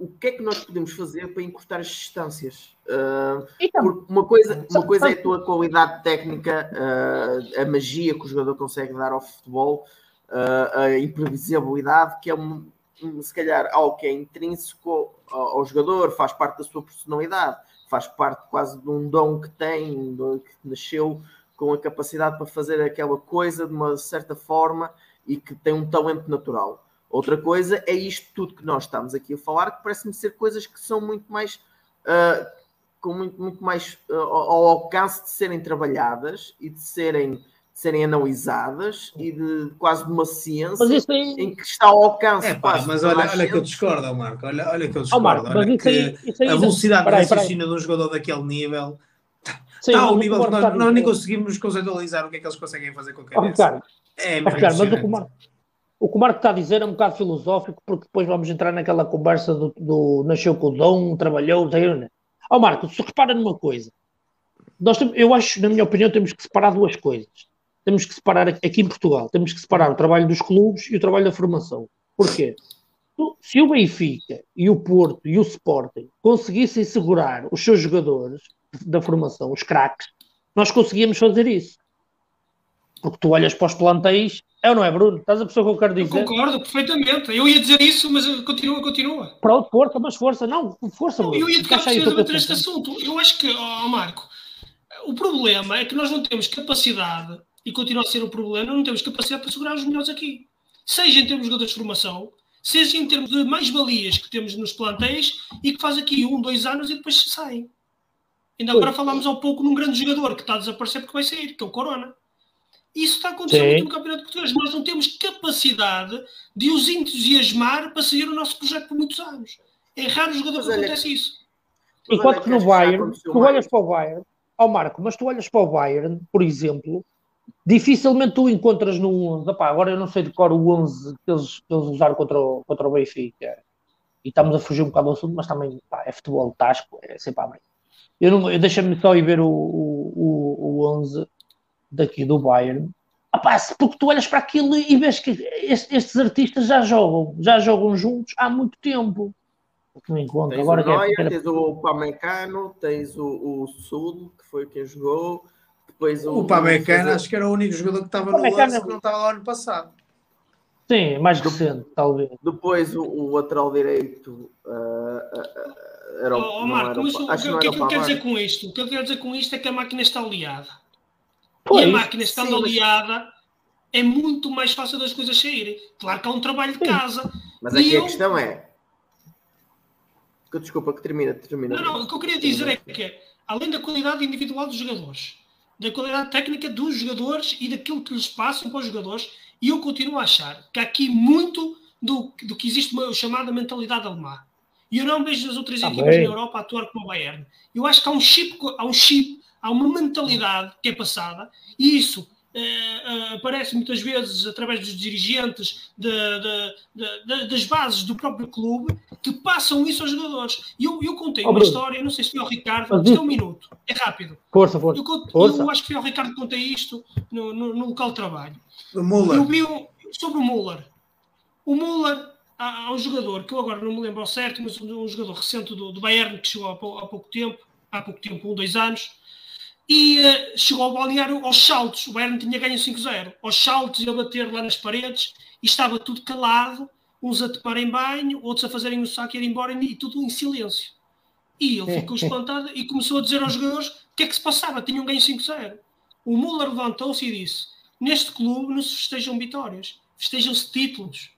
o que é que nós podemos fazer para encurtar as distâncias? Uh, então, uma, coisa, uma coisa é a tua qualidade técnica, uh, a magia que o jogador consegue dar ao futebol, uh, a imprevisibilidade, que é um, um, se calhar algo que é intrínseco ao, jogador, faz parte da sua personalidade, faz parte quase de um dom que tem, que nasceu com a capacidade para fazer aquela coisa de uma certa forma e que tem um talento natural. Outra coisa é isto tudo que nós estamos aqui a falar, que parece-me ser coisas que são muito mais uh, com muito, muito mais uh, ao alcance de serem trabalhadas e de serem serem analisadas e de quase de uma ciência aí... em que está ao alcance. É, pá, mas olha, olha que eu discordo, Marco. Olha, olha que eu discordo. Oh, Marco, olha que aí, aí, a velocidade de raciocínio de um jogador daquele nível Sim, está ao nível que nós, nós nem conseguimos conceitualizar o que é que eles conseguem fazer com a cabeça. Oh. É, oh, claro, mas o que o Marco, o que o Marco está a dizer é um bocado filosófico, porque depois vamos entrar naquela conversa do, do nasceu com o dom, trabalhou, né? Ó oh, Marco, se repara numa coisa, nós temos, eu acho, na minha opinião, temos que separar duas coisas. Temos que separar aqui em Portugal, temos que separar o trabalho dos clubes e o trabalho da formação. Porquê? Se o Benfica e o Porto e o Sporting conseguissem segurar os seus jogadores da formação, os craques, nós conseguíamos fazer isso. Porque tu olhas para os plantéis, é ou não é, Bruno? Estás a pessoa que eu quero dizer? Eu concordo perfeitamente. Eu ia dizer isso, mas continua, continua. Pronto, força, mas força. Não, força, Bruno. Eu ia tocar precisamente este assunto. Eu acho que, oh, Marco, o problema é que nós não temos capacidade, e continua a ser o problema, não temos capacidade para segurar os melhores aqui. Seja em termos de jogadores de formação, seja em termos de mais-valias que temos nos plantéis e que faz aqui um, dois anos e depois saem. Ainda agora falámos há pouco num grande jogador que está a desaparecer porque vai sair, que é o Corona. Isso está acontecendo muito no Campeonato Português. Nós não temos capacidade de os entusiasmar para seguir o nosso projeto por muitos anos. É raro o jogador que acontece isso. Enquanto que no Bayern, tu olhas para o Bayern, ao Marco, mas tu olhas para o Bayern, por exemplo, dificilmente tu encontras no 11. Opá, agora eu não sei de cor o 11 que eles, que eles usaram contra o, contra o Benfica. E estamos a fugir um bocado do assunto, mas também pá, é futebol tasco, é sempre a bem. Eu, não, eu deixa-me só ir ver o, o, o, o 11 daqui do Bayern. Opá, porque tu olhas para aquilo e vês que estes, estes artistas já jogam, já jogam juntos há muito tempo. Que me encontro. Tens Agora, o Neuer, é, tens o Pamecano, tens o, o Sul, que foi quem jogou. Depois o, o Pamecano, acho que era o único jogador que estava no lance que não estava lá no passado. Sim, mais recente, talvez. Depois o, o lateral direito uh, uh, era o. Oh, Marco, mas o, o que é que eu quero dizer com isto? O que eu quero dizer com isto é que a máquina está aliada. Pois, e a máquina estando sim, aliada mas... é muito mais fácil das coisas saírem. Claro que há um trabalho de casa. Mas aqui eu... a questão é. Desculpa, que termina, termina. Não, não, o que eu queria dizer é que, além da qualidade individual dos jogadores, da qualidade técnica dos jogadores e daquilo que lhes passam para os jogadores, e eu continuo a achar que há aqui muito do, do que existe uma chamada mentalidade alemã. E eu não vejo as outras ah, equipas bem. na Europa a atuar como o Bayern. Eu acho que há um chip, há um chip há uma mentalidade que é passada e isso uh, uh, aparece muitas vezes através dos dirigentes de, de, de, das bases do próprio clube que passam isso aos jogadores. E eu, eu contei oh, uma história, não sei se foi ao Ricardo, isto é um minuto, é rápido. Força, força. Eu, força. eu acho que foi ao Ricardo que contei isto no, no, no local de trabalho. Do Muller. Eu vi um, sobre o Muller. O Muller há, há, um jogador que eu agora não me lembro ao certo, mas um, um jogador recente do, do Bayern que chegou há, há pouco tempo, há pouco tempo, um, dois anos, e uh, chegou ao balneário aos saltos. O Bayern tinha ganho 5-0. Aos saltos e a bater lá nas paredes e estava tudo calado, uns a toparem banho, outros a fazerem o saco e ir embora e tudo em silêncio. E ele ficou espantado e começou a dizer aos jogadores o que é que se passava. Tinham ganho 5-0. O Muller levantou-se e disse: Neste clube não se festejam vitórias, festejam-se títulos.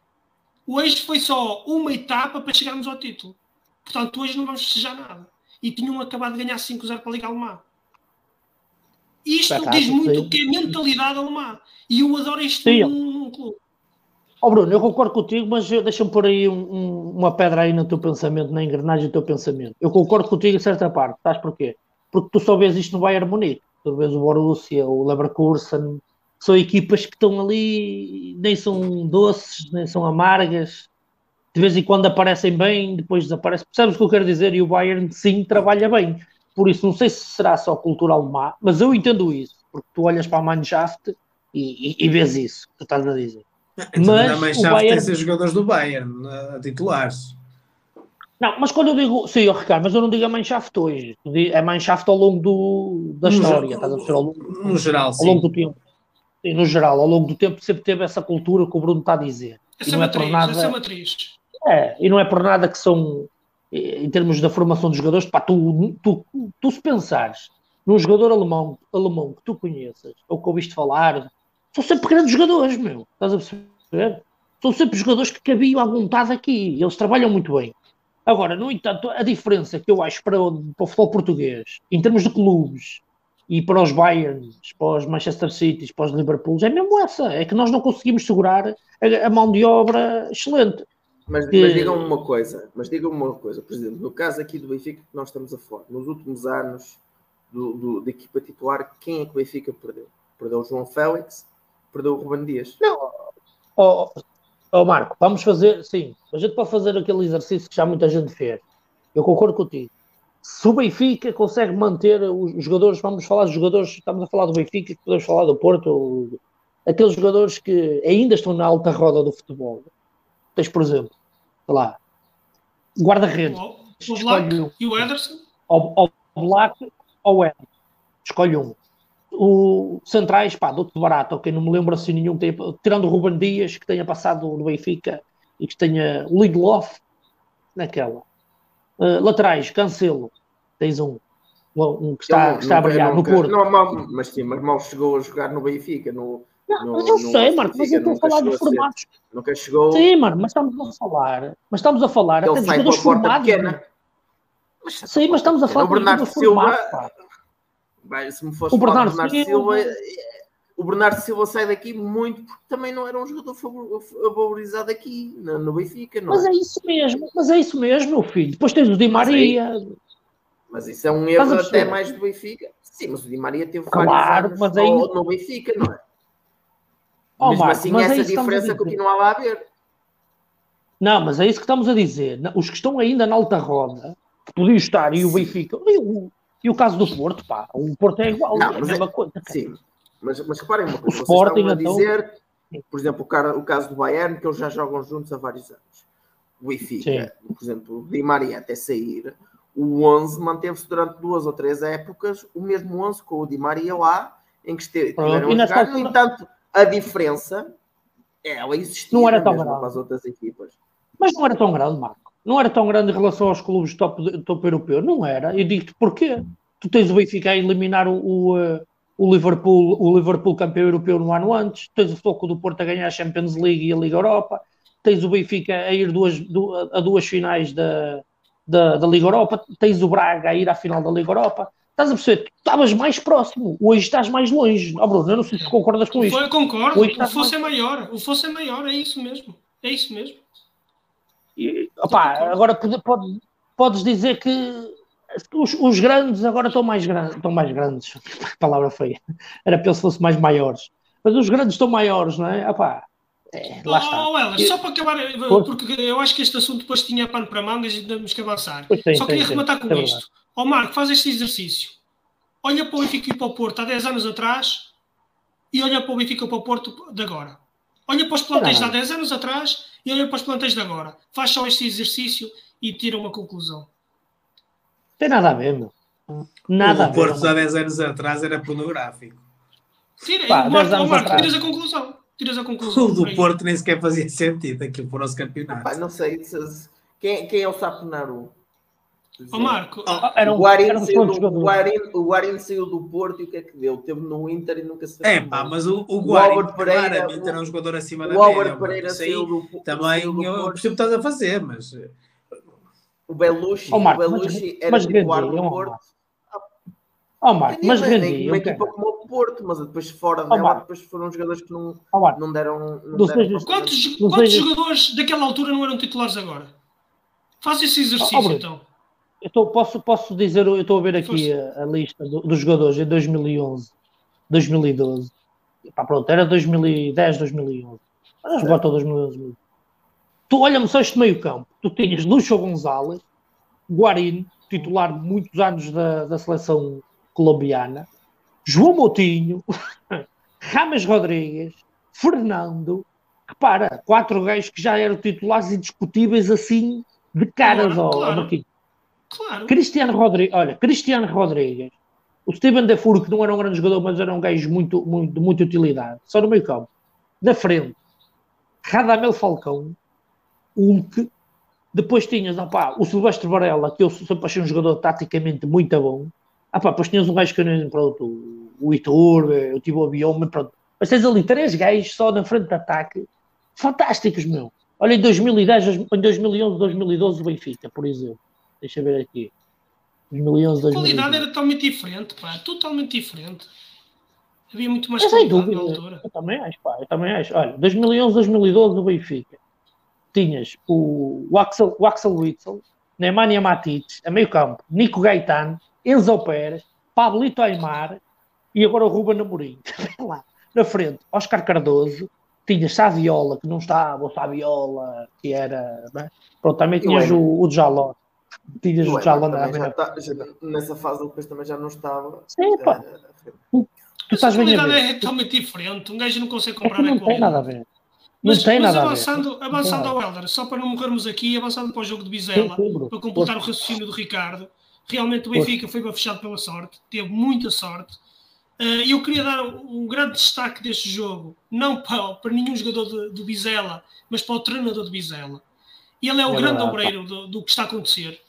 Hoje foi só uma etapa para chegarmos ao título. Portanto, hoje não vamos festejar nada. E tinham acabado de ganhar 5-0 para a Liga Alemã. Isto diz muito o que é mentalidade alemã. E eu adoro isto sim. num, clube. Oh Bruno, eu concordo contigo, mas deixa-me pôr aí um, um, uma pedra aí no teu pensamento, na engrenagem do teu pensamento. Eu concordo contigo em certa parte, sabes porquê? Porque tu só vês isto no Bayern Munique, tu vês o Borussia, o Leverkusen, são equipas que estão ali, nem são doces, nem são amargas, de vez em quando aparecem bem, depois desaparecem. Percebes o que eu quero dizer? E o Bayern, sim, trabalha bem. Por isso, não sei se será só cultura alemã, mas eu entendo isso, porque tu olhas para a Mannschaft e, e, e vês isso que tu estás a dizer. Então, mas a Mannschaft Bayern... tem ser jogadores do Bayern, a titulares. Não, mas quando eu digo, sim, oh, Ricardo, mas eu não digo a Mannschaft hoje, é Mannschaft ao longo do, da no história, no, estás a ao longo, no geral, ao longo do tempo. Sim, no geral, ao longo do tempo sempre teve essa cultura que o Bruno está a dizer. Essa e não é por nada. É, e não é por nada que são em termos da formação dos jogadores, pá, tu, tu, tu se pensares num jogador alemão, alemão que tu conheças, ou que ouviste falar, são sempre grandes jogadores, meu. Estás a perceber? São sempre jogadores que cabiam à vontade aqui. Eles trabalham muito bem. Agora, no entanto, a diferença que eu acho para o, para o futebol português, em termos de clubes, e para os Bayerns, para os Manchester City, para os Liverpools, é mesmo essa. É que nós não conseguimos segurar a, a mão de obra excelente. Mas, que... mas digam uma coisa, mas digam uma coisa, por exemplo, no caso aqui do Benfica que nós estamos a falar, nos últimos anos do, do, da equipa titular, quem é que o Benfica perdeu? Perdeu o João Félix, perdeu o Ruben Dias. Não, oh, oh, Marco, vamos fazer, sim, a gente pode fazer aquele exercício que já muita gente fez. Eu concordo contigo. Se o Benfica consegue manter os jogadores, vamos falar dos jogadores, estamos a falar do Benfica, podemos falar do Porto, aqueles jogadores que ainda estão na alta roda do futebol. Tens, por exemplo, sei lá, guarda-redes. O, o Black um. e o Ederson? Ou, o Black ou o Ederson. Escolhe um. O Centrais, pá, dou-te barato, ok, não me lembro assim nenhum, tenha, tirando o Ruben Dias, que tenha passado no Benfica e que tenha o Lidloff naquela. Uh, laterais, Cancelo, tens um, um que está, não, está a brilhar no Porto. Não, mas sim, mas mal chegou a jogar no Benfica, no, não, mas eu sei, Marco, mas eu estou a falar de formatos. Nunca chegou. Sim, mano, mas estamos a falar. Mas estamos a falar até de jogadores formados. Mas, Sim, mas estamos a falar de Bernardo Silva. Vai, se me fosse o Bernardo, Bernardo Silva, Silva, o Bernardo Silva sai daqui muito porque também não era um jogador favorizado aqui no, no Benfica. Não mas é? é isso mesmo, mas é isso mesmo, meu filho. Depois tens o Di Maria. Mas, aí, mas isso é um erro até mais do Benfica. Sim, mas o Di Maria teve claro, vários anos mas aí... no Benfica, não é? Oh, Mesmo Marco, assim, essa diferença continuava a haver. Não, mas é isso que estamos a dizer. Os que estão ainda na alta roda, que podiam estar, e o Benfica, e o, e o caso do Porto, pá, o Porto é igual, não, é a mesma é, coisa. Sim, mas, mas reparem uma coisa, o Sporting, a então... dizer, por exemplo, o, cara, o caso do Bayern, que eles já jogam juntos há vários anos. O Benfica, sim. por exemplo, o Di Maria até sair, o 11 manteve-se durante duas ou três épocas, o mesmo 11 com o Di Maria lá, em que esteve, tiveram a jogar, no entanto a diferença, ela existia não era tão grande. para as outras equipas. Mas não era tão grande, Marco. Não era tão grande em relação aos clubes top, top europeu. Não era. Eu digo-te porquê. Tu tens o Benfica a eliminar o, o, eh, o, Liverpool, o Liverpool campeão europeu no ano antes. Tens o Foco do Porto a ganhar a Champions League e a Liga Europa. Tens o Benfica a ir duas, a duas finais da, da, da Liga Europa. Tens o Braga a ir à final da Liga Europa Estás a perceber? Tu estavas mais próximo, hoje estás mais longe. Oh, Bruno, eu não sei se concordas com isso. Eu concordo, hoje o fosse mais... é maior, o fosse é maior, é isso mesmo. É isso mesmo. E, opa, agora pode, pode, podes dizer que os, os, grandes agora estão mais, grandes, estão mais grandes. palavra feia. Era pelo se fosse mais maiores. Mas os grandes estão maiores, não é? Opa, é, lá está. Oh, Elas, só para acabar, porque eu acho que este assunto depois tinha pano para mangas e temos que avançar. Tem, só queria tem, rematar tem, com isto. Verdade. Ó oh, Marco, faz este exercício. Olha para o Benfica e para o Porto há 10 anos atrás e olha para o Benfica e para o Porto de agora. Olha para os plantéis de há 10 anos atrás e olha para os plantéis de agora. Faz só este exercício e tira uma conclusão. Tem nada a ver, meu. Nada o Porto há 10 anos atrás era pornográfico. Tira, Pá, Marco, oh, Marco tiras a conclusão. Tiras a conclusão. O do Porto nem sequer fazia sentido aquilo para o nosso campeonato. Pá, não sei. Quem, quem é o Saponaru? Ó Marco, oh, era um, o Arin saiu, do, o Arin, o Arin saiu do Porto e o que é que deu? Teve no Inter e nunca se É pá, mas o, o, o Guarin claramente era um jogador acima da média. O Pereira saiu do Também do eu percebo o que estás a fazer, mas... O Belushi, oh, Marco, o Belushi era mas titular do Porto. Oh, Marco, mas rendi. Uma equipa como o Porto, mas depois fora oh, dela, depois foram jogadores que não, oh, não deram... Não deram quantos, quantos jogadores daquela altura não eram titulares agora? Faz esse exercício, oh, então. Eu tô, posso, posso dizer, eu estou a ver aqui a, a, lista do, dos jogadores em 2011, 2012. Pá, pronto, era 2010, 2011. Mas agora 2011. Tu olha-me só este meio campo. Tu tinhas Lucho Gonzalez, Guarino, titular muitos anos da, da seleção colombiana, João Moutinho, Rames Rodrigues, Fernando. Repara, quatro gajos que já eram titulares indiscutíveis assim de caras claro, ao, claro. Claro. Cristiano Rodrigues, olha, Cristiano Rodrigues, o Steven Defuro, que não era um grande jogador, mas era um gajo muito, muito, de muita utilidade, só no meio campo. Na frente, Radamel Falcão, Hulk, depois tinhas opá, o Silvestre Varela, que eu sempre achei um jogador taticamente muito bom. Opá, depois tinhas um gajo que nem, pronto, o Itur, o Tibo Bioma, pronto. Mas tens ali três gajos só na frente de ataque, fantásticos, meu. Olha, em 2010, em 2011, 2012, o Benfica, por exemplo. Deixa eu ver aqui. 2011, A qualidade era totalmente diferente, pá. Totalmente diferente. Havia muito mais qualidade dúvida, na altura. Eu também acho, pá. Eu também acho. Olha, 2011, 2012 no Benfica. Tinhas o, o Axel, o Axel Witzel, Nemanja Matic, a meio campo, Nico Gaetano, Enzo Pérez, Pablito Aymar e agora o Ruben Amorim. lá, na frente, Oscar Cardoso, tinhas Saviola, que não estava, o Saviola, que era. Né? Pronto, também tinhas o, o Jaló. Tinhas o Jaló na tá, Nessa fase depois também já não estava. Sim, pá. Uh, tu estás bem a ver. é totalmente diferente. Um gajo não consegue comprar é não tem nada a ver. Não mas, tem mas nada avançando, a ver. avançando ao Helder, só para não morrermos aqui, avançando para o jogo de Bizela, sim, para completar o raciocínio do Ricardo, realmente o Benfica foi fechado pela sorte, teve muita sorte. Uh, eu queria dar um grande destaque deste jogo, não para, para nenhum jogador do Bizela, mas para o treinador de Bizela. Ele é o é grande verdade. obreiro do, do, que está a acontecer.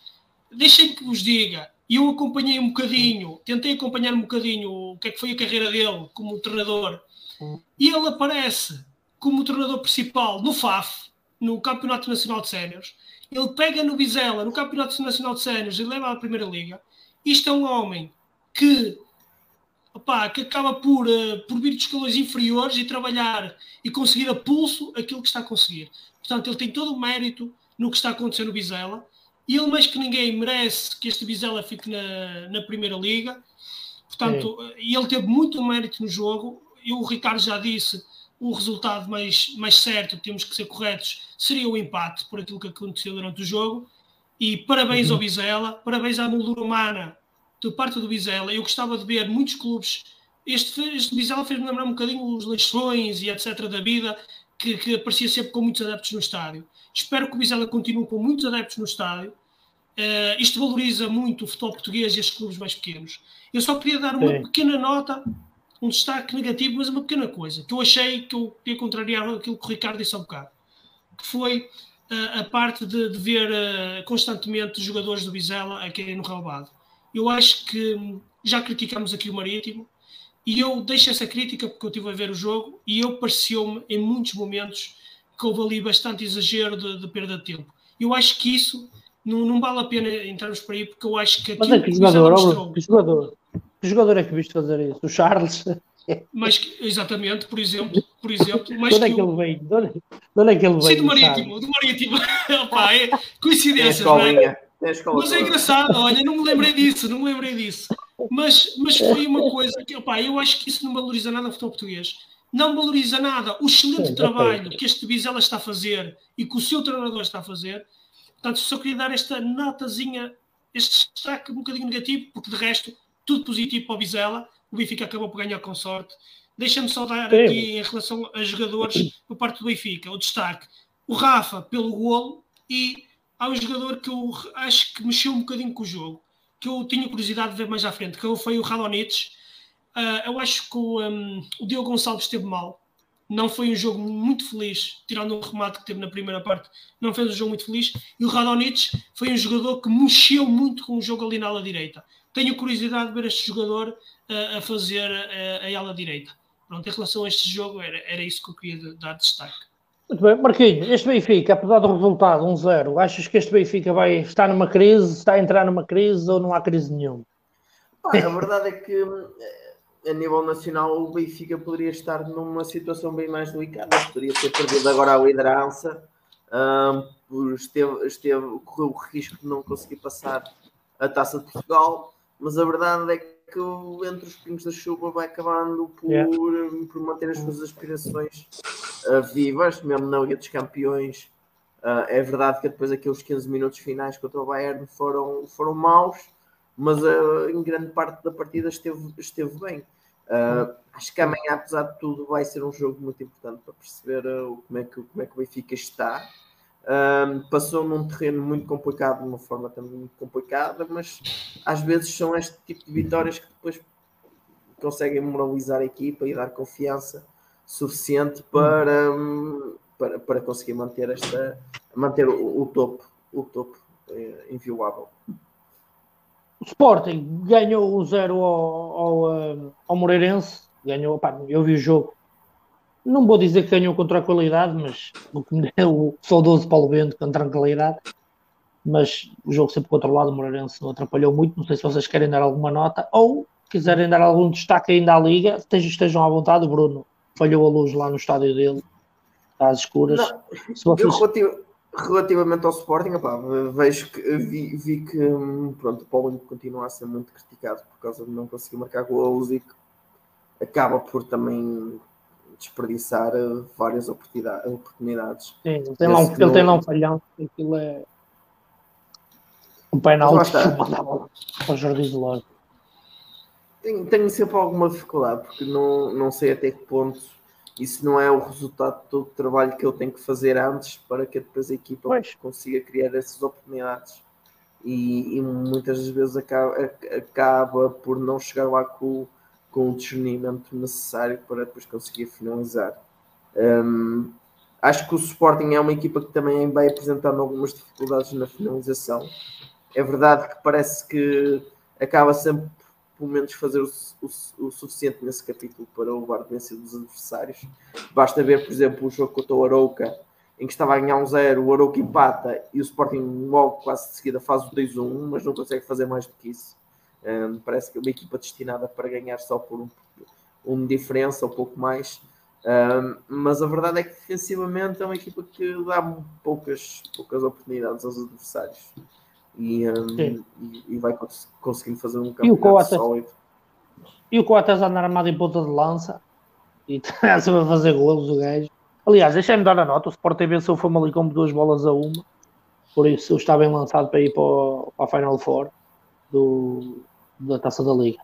Deixem que vos diga, eu acompanhei um bocadinho, tentei acompanhar um bocadinho o que é que foi a carreira dele como treinador, e ele aparece como treinador principal no FAF, no Campeonato Nacional de Séniores. Ele pega no Vizela, no Campeonato Nacional de Séniores, e leva à Primeira Liga. Isto é um homem que, opa, que acaba por, uh, por vir de escalões inferiores e trabalhar e conseguir a pulso aquilo que está a conseguir. Portanto, ele tem todo o mérito no que está a acontecer no Vizela. E ele, mais que ninguém, merece que este Vizela fique na, na Primeira Liga. Portanto, é. ele teve muito mérito no jogo. E o Ricardo já disse o resultado mais, mais certo, temos que ser corretos, seria o empate por aquilo que aconteceu durante o jogo. E parabéns uhum. ao Vizela, parabéns à moldura humana de parte do Vizela. Eu gostava de ver muitos clubes. Este, este Vizela fez-me lembrar um bocadinho os Leixões e etc. da vida, que, que aparecia sempre com muitos adeptos no estádio. Espero que o Vizela continue com muitos adeptos no estádio. Uh, isto valoriza muito o futebol português e estes clubes mais pequenos. Eu só queria dar uma Sim. pequena nota um destaque negativo, mas uma pequena coisa, que eu achei que eu ia contrariar aquilo que o Ricardo disse há um bocado, que foi uh, a parte de, de ver uh, constantemente jogadores do Vizela a querem no relevado. Eu acho que já criticamos aqui o Marítimo, e eu deixo essa crítica porque eu estive a ver o jogo, e eu pareceu-me em muitos momentos que houve ali bastante exagero de, de perda de tempo. Eu acho que isso não, não vale a pena entrarmos por aí, porque eu acho que aquilo Mas é que, que jogador, mostrou... que jogador, que jogador é que viste fazer isso? O Charles? Mas, exatamente, por exemplo, por exemplo. Mas onde é que ele veio? De onde, de onde é que ele veio? Sim, do Marítimo, do Marítimo. Opa, é coincidências, não é? Mas é engraçado, olha, não me lembrei disso, não me lembrei disso. Mas, mas foi uma coisa que, opa, eu acho que isso não valoriza nada o futebol português. Não valoriza nada o excelente Sim, trabalho que este Bizela está a fazer e que o seu treinador está a fazer. Portanto, só queria dar esta notazinha, este destaque um bocadinho negativo, porque de resto tudo positivo para o Vizela. O Benfica acabou por ganhar com sorte. Deixa-me só dar Sim. aqui em relação a jogadores por parte do Benfica, o destaque. O Rafa pelo golo e há um jogador que eu acho que mexeu um bocadinho com o jogo, que eu tinha curiosidade de ver mais à frente, que foi o Radonich. Uh, eu acho que o, um, o Diogo Gonçalves esteve mal. Não foi um jogo muito feliz, tirando o remate que teve na primeira parte, não fez um jogo muito feliz. E o Radonich foi um jogador que mexeu muito com o jogo ali na ala direita tenho curiosidade de ver este jogador uh, a fazer a, a ala direita. Pronto, em relação a este jogo, era, era isso que eu queria dar destaque. Muito bem, Marquinhos, este Benfica, apesar do resultado 1-0, achas que este Benfica vai estar numa crise, está a entrar numa crise ou não há crise nenhuma? Ah, a verdade é que a nível nacional o Benfica poderia estar numa situação bem mais delicada, poderia ter perdido agora a liderança, um, esteve, esteve, correu o risco de não conseguir passar a taça de Portugal, mas a verdade é que entre os pingos da chuva vai acabando por, yeah. por manter as suas aspirações uh, vivas, mesmo na Liga dos Campeões. Uh, é verdade que depois aqueles 15 minutos finais contra o Bayern foram, foram maus, mas uh, em grande parte da partida esteve, esteve bem. Acho que amanhã, apesar de tudo, vai ser um jogo muito importante para perceber como, é que, como é que o Benfica está um, passou num terreno muito complicado, de uma forma também muito complicada, mas às vezes são este tipo de vitórias que depois conseguem moralizar a equipa e dar confiança suficiente para, um, para, para conseguir manter esta manter o, o topo, o topo é, inviolável. O Sporting ganhou o zero ao, ao, ao Moreirense, ganhou, pá, eu vi o jogo, não vou dizer que ganhou com tranquilidade, mas o que me deu o saudoso Paulo Bento com tranquilidade. Mas o jogo sempre controlado, o Moreirense não atrapalhou muito. Não sei se vocês querem dar alguma nota ou quiserem dar algum destaque ainda à Liga, estejam, à vontade. O Bruno falhou a luz lá no estádio dele, às escuras. Não, vocês... eu, relativamente ao Sporting, opá, vejo que vi, vi que pronto, o Paulo continua a ser muito criticado por causa de não conseguir marcar gols e que acaba por também desperdiçar várias oportunidades. Sim, ele tem, lá um, ele tem lá um falhão, aquilo é um painel que mandava para o Jardim de Loja. Tenho, tenho sempre alguma dificuldade, porque não, não sei até que ponto isso não é o resultado de todo o trabalho que eu tenho que fazer antes para que depois a equipa pois. consiga criar essas oportunidades. E, e, muitas das vezes acaba, acaba por não chegar lá com, com o discernimento necessário para depois conseguir finalizar. Um, acho que o Sporting é uma equipa que também vai apresentando algumas dificuldades na finalização. É verdade que parece que acaba sempre pelo menos fazer o, o, o, suficiente nesse capítulo para levar vencer dos adversários. Basta ver, por exemplo, o jogo contra o Arouca, em que estava a ganhar um zero, o Arouca empata e o Sporting logo quase de seguida faz o 2-1, mas não consegue fazer mais do que isso. Um, parece que é uma equipa destinada para ganhar só por um, um diferença ou pouco mais. Um, mas a verdade é que defensivamente é uma equipa que dá poucas, poucas oportunidades aos adversários e, um, e, e, vai cons conseguindo fazer um campeonato sólido. E o Coates andar armado em ponta de lança e está a fazer golos o gajo. Aliás, deixa-me dar a nota: o Sporting venceu o Famalicão por duas bolas a uma, por isso está bem lançado para ir para, o, para a Final Four do, da taça da Liga.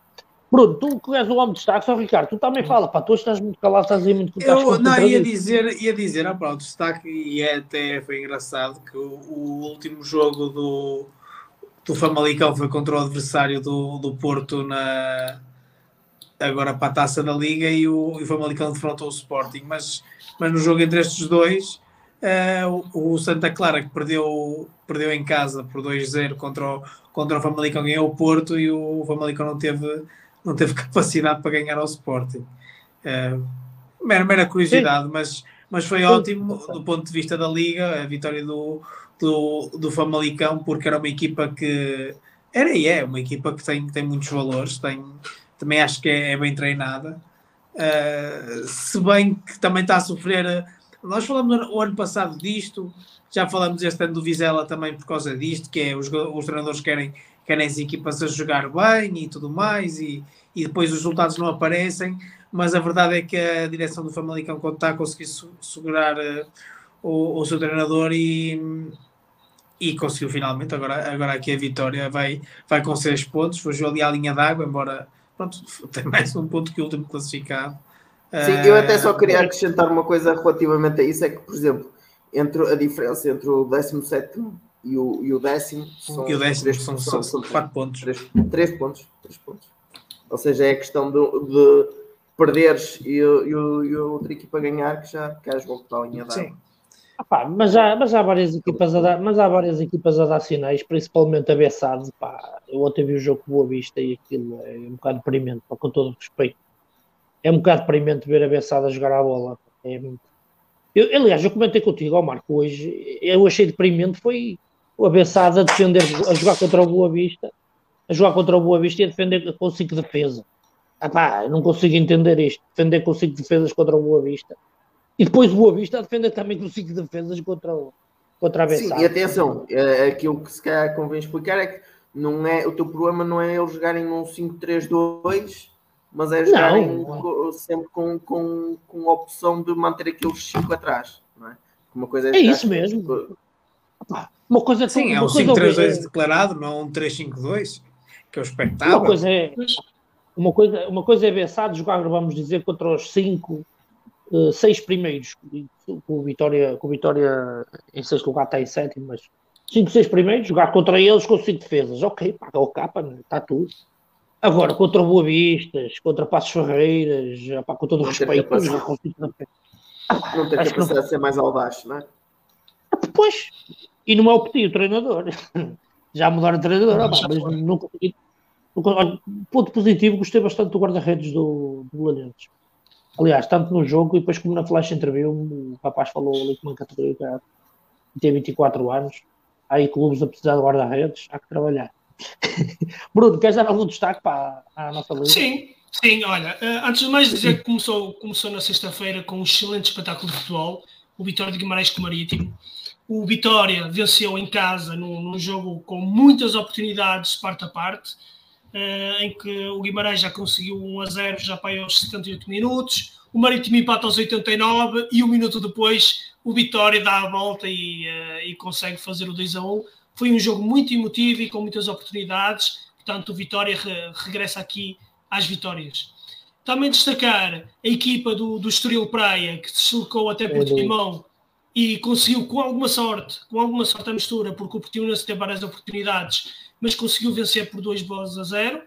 Bruno, tu que és o homem de destaque, só Ricardo, tu também fala, pá, tu estás muito calado, estás aí muito Eu não, ia dizer, ia dizer, ah, pronto, destaque, e é, até foi engraçado que o, o último jogo do, do Famalicão foi contra o adversário do, do Porto na agora para a taça da Liga e o, o Famalicão defrontou o Sporting, mas, mas no jogo entre estes dois uh, o, o, Santa Clara que perdeu, perdeu em casa por 2-0 contra o, contra o Famalicão ganhou o Porto e o Famalicão não teve, não teve capacidade para ganhar ao Sporting. Uh, mera, mera curiosidade, mas, mas foi ótimo do ponto de vista da Liga, a vitória do, do, do Famalicão, porque era uma equipa que era e é uma equipa que tem, tem muitos valores, tem, também acho que é, é bem treinada. Uh, se bem que também está a sofrer. Nós falamos o ano passado disto, já falamos este ano do Vizela também por causa disto, que é os, os treinadores querem, querem as equipas a jogar bem e tudo mais, e, e depois os resultados não aparecem, mas a verdade é que a direção do Famalicão está a conseguir segurar uh, o, o seu treinador e, e conseguiu finalmente. Agora, agora aqui a vitória vai, vai com 6 pontos. Fugiu ali à linha d'água, embora pronto, tem mais um ponto que o último classificado. Sim, eu até só queria acrescentar uma coisa relativamente a isso: é que, por exemplo, entre a diferença entre o 17 e o, e o décimo são, e o décimo três, são, são, são 4 pontos. 3, 3 pontos. 3 pontos. Ou seja, é questão de, de perderes e, e, e outra equipa ganhar que já queres voltar à linha d'água. Sim. Mas, há, mas há várias equipas a dar, mas há várias equipas a dar sinais, principalmente a Bessade, pá, eu ontem vi o jogo com Boa Vista e aquilo é um bocado deprimente, pá, com todo o respeito. É um bocado deprimente ver a Bessade a jogar a bola. É eu, aliás, eu comentei contigo, ó Marco, hoje, eu achei deprimente foi a Bessade a defender, a jogar contra o Boa Vista, a jogar contra o Boa Vista e a defender com 5 defesa. Pá, não consigo entender isto, defender com 5 defesas contra o Boa Vista e depois o Boa Vista a defender também com cinco defesas contra, o, contra a Bessade. Sim, e atenção, é, aquilo que se calhar convém explicar é que não é, o teu problema não é eles jogarem num 5-3-2, mas é jogarem com, sempre com, com, com a opção de manter aqueles 5 atrás. Não é? Uma coisa é, é isso mesmo. Uma coisa Sim, é um 5-3-2 declarado, não um 3-5-2, que é o espectáculo. Uma coisa é, uma coisa, uma coisa é Bessade jogar, vamos dizer, contra os 5 uh, seis primeiros, com o Vitória, com o Vitória em sexto lugar está em sétimo, mas cinco, seis primeiros, jogar contra eles com cinco defesas, ok, pá, o capa, né? está tudo. Agora, contra Boa Vistas, contra Passos Ferreiras, pá, com todo o respeito, não, consigo não ter capacidade não... de ser mais audaz, não é? Pois, e não é o Petit, o treinador. Já mudaram de treinador, não, mas nunca consegui. Ponto positivo, gostei bastante do guarda-redes do, do Lanenses. Aliás, tanto no jogo e depois como na flash interview, o rapaz falou ali com uma categoria que tem 24 anos. Há aí clubes a precisar de guarda-redes, há que trabalhar. Bruno, queres dar algum destaque para a nossa liga? Sim, sim, olha, eh, antes de mais dizer que começou, começou na sexta-feira com um excelente espetáculo de futebol, o Vitória de Guimarães com o Marítimo. O Vitória venceu em casa num, num jogo com muitas oportunidades parte a parte em que o Guimarães já conseguiu 1 a 0 já para aos 78 minutos, o Marítimo empata aos 89 e um minuto depois o Vitória dá a volta e, uh, e consegue fazer o 2 a 1. Foi um jogo muito emotivo e com muitas oportunidades, portanto o Vitória re regressa aqui às vitórias. Também destacar a equipa do, do Estoril Praia, que se deslocou até Portimão e conseguiu com alguma sorte, com alguma sorte a mistura, porque o Portimonense teve várias oportunidades, mas conseguiu vencer por dois bolas a zero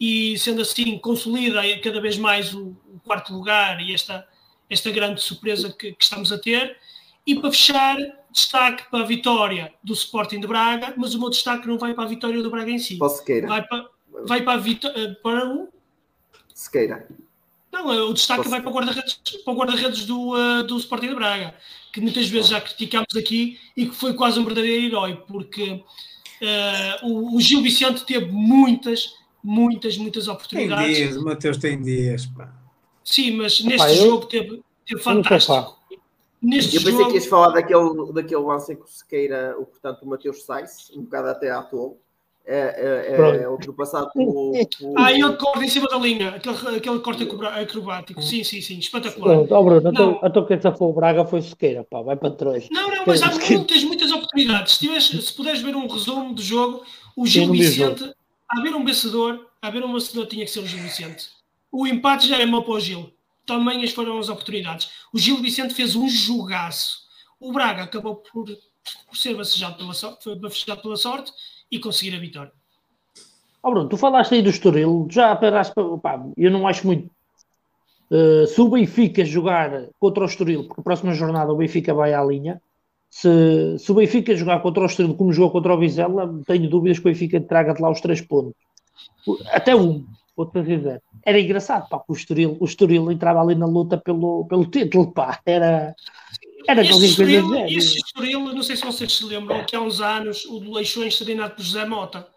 e sendo assim consolida cada vez mais o, o quarto lugar e esta, esta grande surpresa que, que, estamos a ter. E para fechar, destaque para a vitória do Sporting de Braga, mas o meu destaque não vai para a vitória do Braga em si. Posso queira. Vai para, vai para, a vitória, para o... Sequeira. Não, o destaque Posso... vai para o guarda-redes guarda do, uh, do Sporting de Braga, que muitas vezes já criticámos aqui e que foi quase um verdadeiro herói, porque uh, o, o, Gil Vicente teve muitas, muitas, muitas oportunidades. Tem dias, o Mateus tem dias, pá. Sim, mas neste eu... jogo teve, teve fantástico. Neste eu pensei jogo... que ias falar daquele, daquele lance em que o Sequeira, o, portanto, o Mateus Sais, um bocado até à toa é, é, é ultrapassado pelo, pelo... Ah, e ele corre em cima da linha, aquele, aquele corte acrobático. Sim, sim, sim, espetacular. Pronto, oh Bruno, não. a tua quem foi o Braga foi Sequeira, pá, vai para trás. Não, não, mas há muitas, muitas oportunidades. Se, tiveres, se puderes ver um resumo do jogo, o Gil Vicente, a haver um vencedor, a haver um vencedor tinha que ser o Gil Vicente. O empate já é mau para o Gil. Também foram as oportunidades. O Gil Vicente fez um jogaço. O Braga acabou por, por ser bafejado pela sorte, foi bafejado pela sorte e conseguir a vitória. Oh Bruno, tu falaste aí do Estoril, já paraste pá, eu não acho muito. Uh, se o Benfica jogar contra o Estoril, porque a próxima jornada o Benfica vai à linha, se, se o Benfica jogar contra o Estoril como jogou contra o Vizela, tenho dúvidas que o Benfica traga de lá os três pontos. Até um, vou-te dizer. Era engraçado, pá, o Estoril, o Estoril entrava ali na luta pelo, pelo título, pá, era, era este Estoril, este Estoril, não sei se vocês se lembram, que há uns anos o do Leixões treinado por José Mota.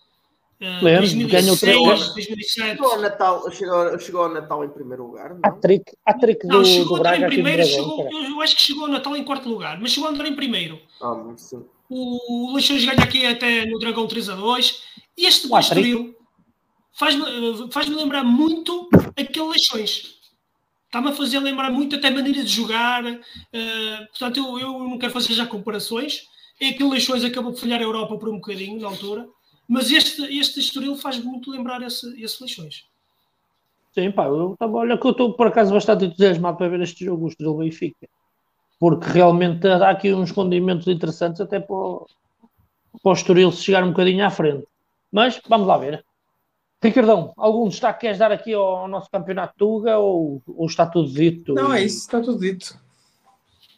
Uh, Lembro, 2006, 2007. Chegou ao, Natal, chegou, chegou ao Natal em primeiro lugar. Não? A trick, a trick não, do, chegou do Braga em primeiro, chegou, eu, eu, acho que chegou ao Natal em quarto lugar, mas chegou a andar em primeiro. Ah, sim. O Leixões ganha aqui até no Dragão 3 a 2. E este do Estoril faz-me faz lembrar muito aquele Leixões está-me a fazer lembrar muito até a maneira de jogar. Uh, portanto, eu, eu não quero fazer já comparações. É aquele Leixões acabou de falhar a Europa por um bocadinho na altura, mas este, este Estoril faz muito lembrar esse, esse Leixões. Sim, pá, eu, olha que eu estou por acaso bastante entusiasmado para ver este jogo, o Estoril Benfica, porque realmente há aqui uns condimentos interessantes até para para o Estoril se chegar um bocadinho à frente. Mas vamos lá ver. Ricardão, algum destaque queres dar aqui ao nosso campeonato Tuga ou, ou está tudo dito? Não, é isso, está tudo dito.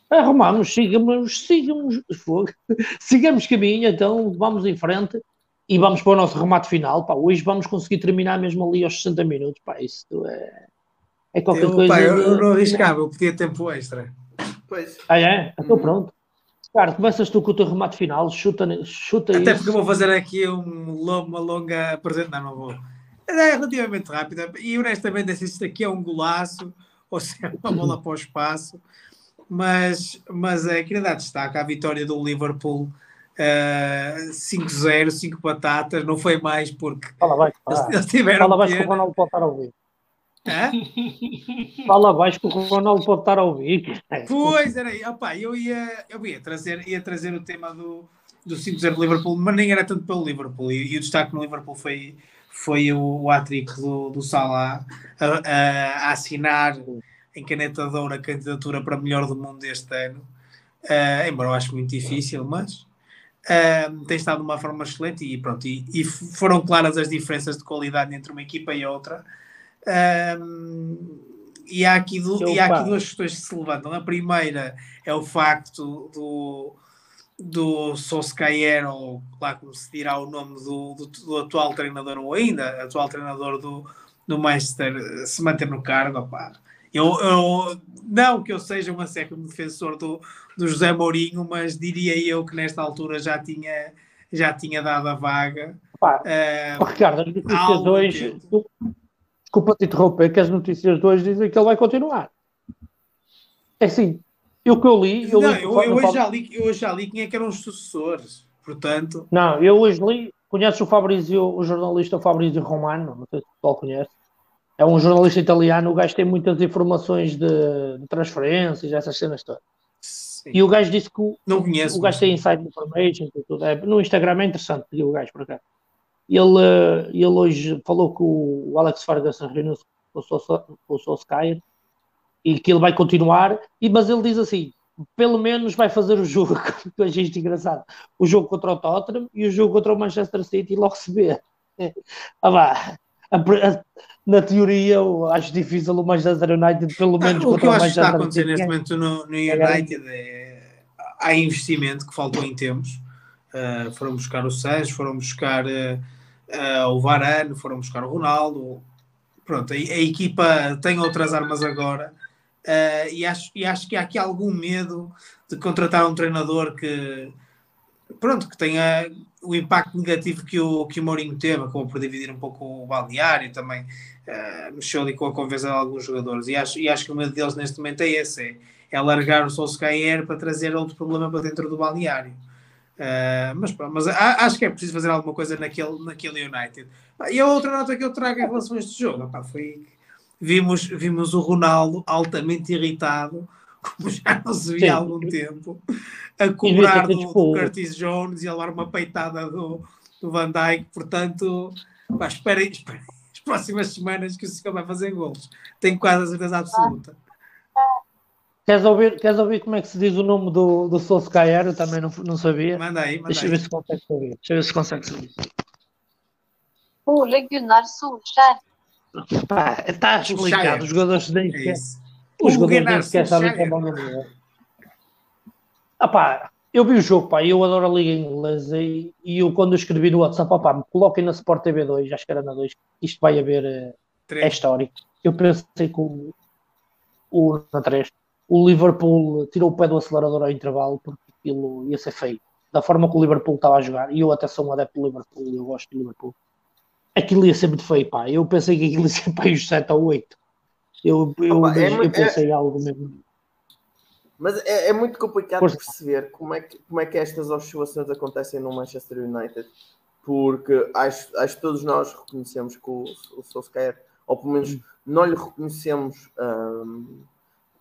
Arrumamos, sigamos, sigamos, sigamos caminho, então vamos em frente e vamos para o nosso remate final. Pá, hoje vamos conseguir terminar mesmo ali aos 60 minutos. Pá, isso é, é qualquer eu, coisa. Pá, eu, eu não arriscava, eu podia tempo extra. Pois. Ah, é? Então uhum. pronto. Cara, começas tu com o teu remate final, chuta, chuta Até isso. porque eu vou fazer aqui um, uma longa apresentação, não vou. É relativamente rápida e honestamente se isto aqui é um golaço ou se é uma bola para o espaço. Mas, mas é, queria dar destaque à vitória do Liverpool uh, 5-0, 5 batatas, não foi mais porque Fala baixo, eles, eles tiveram Fala baixo que o Ronaldo pode estar a ouvir Fala baixo que o Ronaldo pode estar a ouvir Pois, era aí, opa, eu ia, eu ia, trazer, ia trazer o tema do, do 5-0 Liverpool, mas nem era tanto pelo Liverpool. E, e o destaque no Liverpool foi foi o, o hat-trick do, do Salah a, a, a, assinar em caneta de ouro a candidatura para melhor do mundo este ano. Uh, embora eu acho muito difícil, mas uh, tem estado de uma forma excelente e pronto, e, e, foram claras as diferenças de qualidade entre uma equipa e outra. Uh, e há, aqui do, e há aqui duas questões que se levantam. A primeira é o facto do, do Solskjaer, ou lá como se dirá o nome do, do, do, atual treinador, ou ainda atual treinador do, do Manchester, se manter no cargo. Eu, eu, não que eu seja um acérrimo defensor do, do José Mourinho, mas diria eu que nesta altura já tinha, já tinha dado a vaga. Pá, uh, Ricardo, as notícias hoje, desculpa te interromper, que as notícias de hoje dizem que ele vai continuar. É assim, eu que eu li. Eu, não, li, eu, eu, hoje já li, eu hoje já li quem é que eram os sucessores. Portanto. Não, eu hoje li. conheces o Fabrizio, o jornalista Fabrizio Romano? Não sei se o pessoal conhece. É um jornalista italiano, o gajo tem muitas informações de, de transferências, essas cenas todas. Sim. E o gajo disse que o, não conheço, o gajo tem inside information e tudo. É, no Instagram é interessante, pediu o gajo para cá. Ele, ele hoje falou que o Alex Ferguson reuniu-se com o Solskjaer e que ele vai continuar, e, mas ele diz assim, pelo menos vai fazer o jogo, que eu achei isto engraçado, o jogo contra o Tottenham e o jogo contra o Manchester City e logo se vê. Ah, vá. na teoria, eu acho difícil o Manchester United, pelo menos ah, o que eu acho que está a acontecer neste momento no, no United é, há investimento que faltou em tempos. Uh, foram buscar o Sancho, foram buscar uh, uh, o Varane, foram buscar o Ronaldo. Pronto, a, a equipa tem outras armas agora Uh, e, acho, e acho que há aqui algum medo de contratar um treinador que pronto, que tenha o impacto negativo que o, que o Mourinho teve, acabou por dividir um pouco o balneário também, uh, mexeu ali com a conversa de alguns jogadores e acho, e acho que o medo deles neste momento é esse, é, é largar o Solskjaer para trazer outro problema para dentro do balneário. Uh, mas, mas acho que é preciso fazer alguma coisa naquele, naquele United. E a outra nota que eu trago em relação a este jogo opa, foi vimos, vimos o Ronaldo altamente irritado, como já não se via há algum tempo, a cobrar do, do Curtis Jones e a levar uma peitada do, do Van Dijk. Portanto, pá, esperem, esperem as próximas semanas que o senhor vai fazer gols. Tenho quase a certeza absoluta. Queres ouvir, queres ouvir como é que se diz o nome do, do Solskjaer? Eu também não, não sabia. Manda aí, manda Deixa aí. ver se consegue saber. Deixa eu ver se consegue saber. O Gunnar Solskjaer. Pá, está explicado. Os jogadores nem sequer. Os jogadores nem sequer sabem que é bom Ah pá, eu vi o jogo, pá, eu adoro a Liga Inglesa e, e eu quando eu escrevi no WhatsApp, pá, me coloquem na Sport TV 2, acho que era na 2, isto vai haver, é, é histórico. Eu pensei que o, o, na 3, o Liverpool tirou o pé do acelerador ao intervalo porque aquilo ia ser feio. Da forma que o Liverpool estava a jogar, e eu até sou um adepto do Liverpool, eu gosto do Liverpool aquilo ia ser muito feio, pá. Eu pensei que aquilo ia ser para os 7 ou 8. Eu, eu, Opa, é, eu pensei é, algo mesmo. Mas é, é muito complicado perceber como é, que, como é que estas oscilações acontecem no Manchester United, porque acho, acho que todos nós reconhecemos que o, o Solskjaer, ou pelo menos não lhe reconhecemos, um,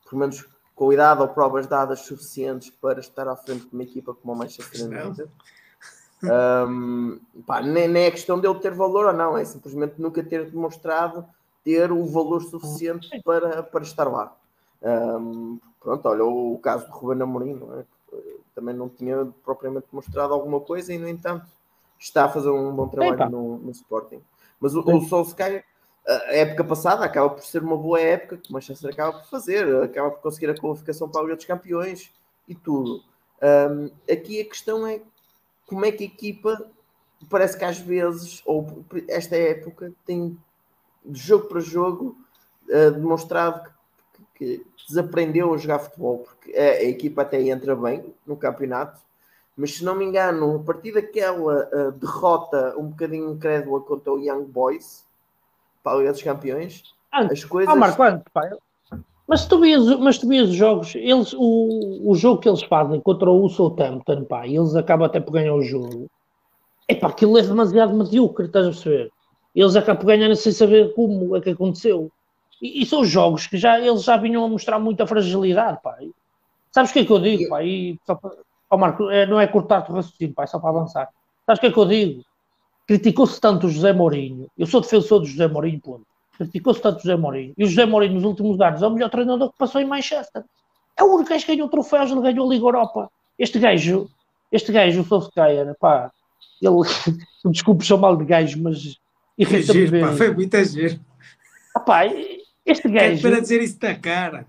pelo menos qualidade ou provas dadas suficientes para estar à frente de uma equipa como o Manchester United. Um, pá, nem, nem é questão dele ter valor ou não, é simplesmente nunca ter demonstrado ter o valor suficiente para, para estar lá. Um, pronto, olha, o, o caso do Ruben Amorim não é? também não tinha propriamente mostrado alguma coisa e, no entanto, está a fazer um bom trabalho no, no, Sporting. Mas o, o Solskjaer, a época passada, acaba por ser uma boa época que o Manchester acaba por fazer, acaba por conseguir a qualificação para a Liga dos Campeões e tudo. Um, aqui a questão é como é que a equipa parece que às vezes, ou esta época, tem de jogo para jogo uh, demonstrado que, que, desaprendeu a jogar futebol, porque a, a, equipa até entra bem no campeonato, mas se não me engano, a partir daquela uh, derrota um bocadinho incrédula contra o Young Boys para a Liga dos Campeões, as coisas. Ah, Marco, antes, pá, mas tu vias, mas tu vias os jogos, eles, o, o jogo que eles fazem contra o Southampton, pá, e eles acabam até por ganhar o jogo. É pá, aquilo é demasiado medíocre, estás a perceber? Eles acabam por ganhar sem saber como é que aconteceu. E, e, são jogos que já, eles já vinham a mostrar muita fragilidade, pá. Sabes o que é que eu digo, pá? E, só para, oh, Marco, é, não é cortar-te o raciocínio, pá, é só para avançar. Sabes o que é que eu digo? Criticou-se tanto o José Mourinho. Eu sou defensor do José Mourinho, ponto criticou-se tanto José Mourinho. E o José Mourinho, nos últimos anos, é o melhor treinador que passou em Manchester. É o único gajo que ganhou troféus, ele ganhou a Liga Europa. Este gajo, este gajo, o Solskjaer, pá, ele, desculpe chamá-lo de gajo, mas irrita-me ver. Pá, foi muito giro. Ah, pá, este gajo... É para dizer isso da cara.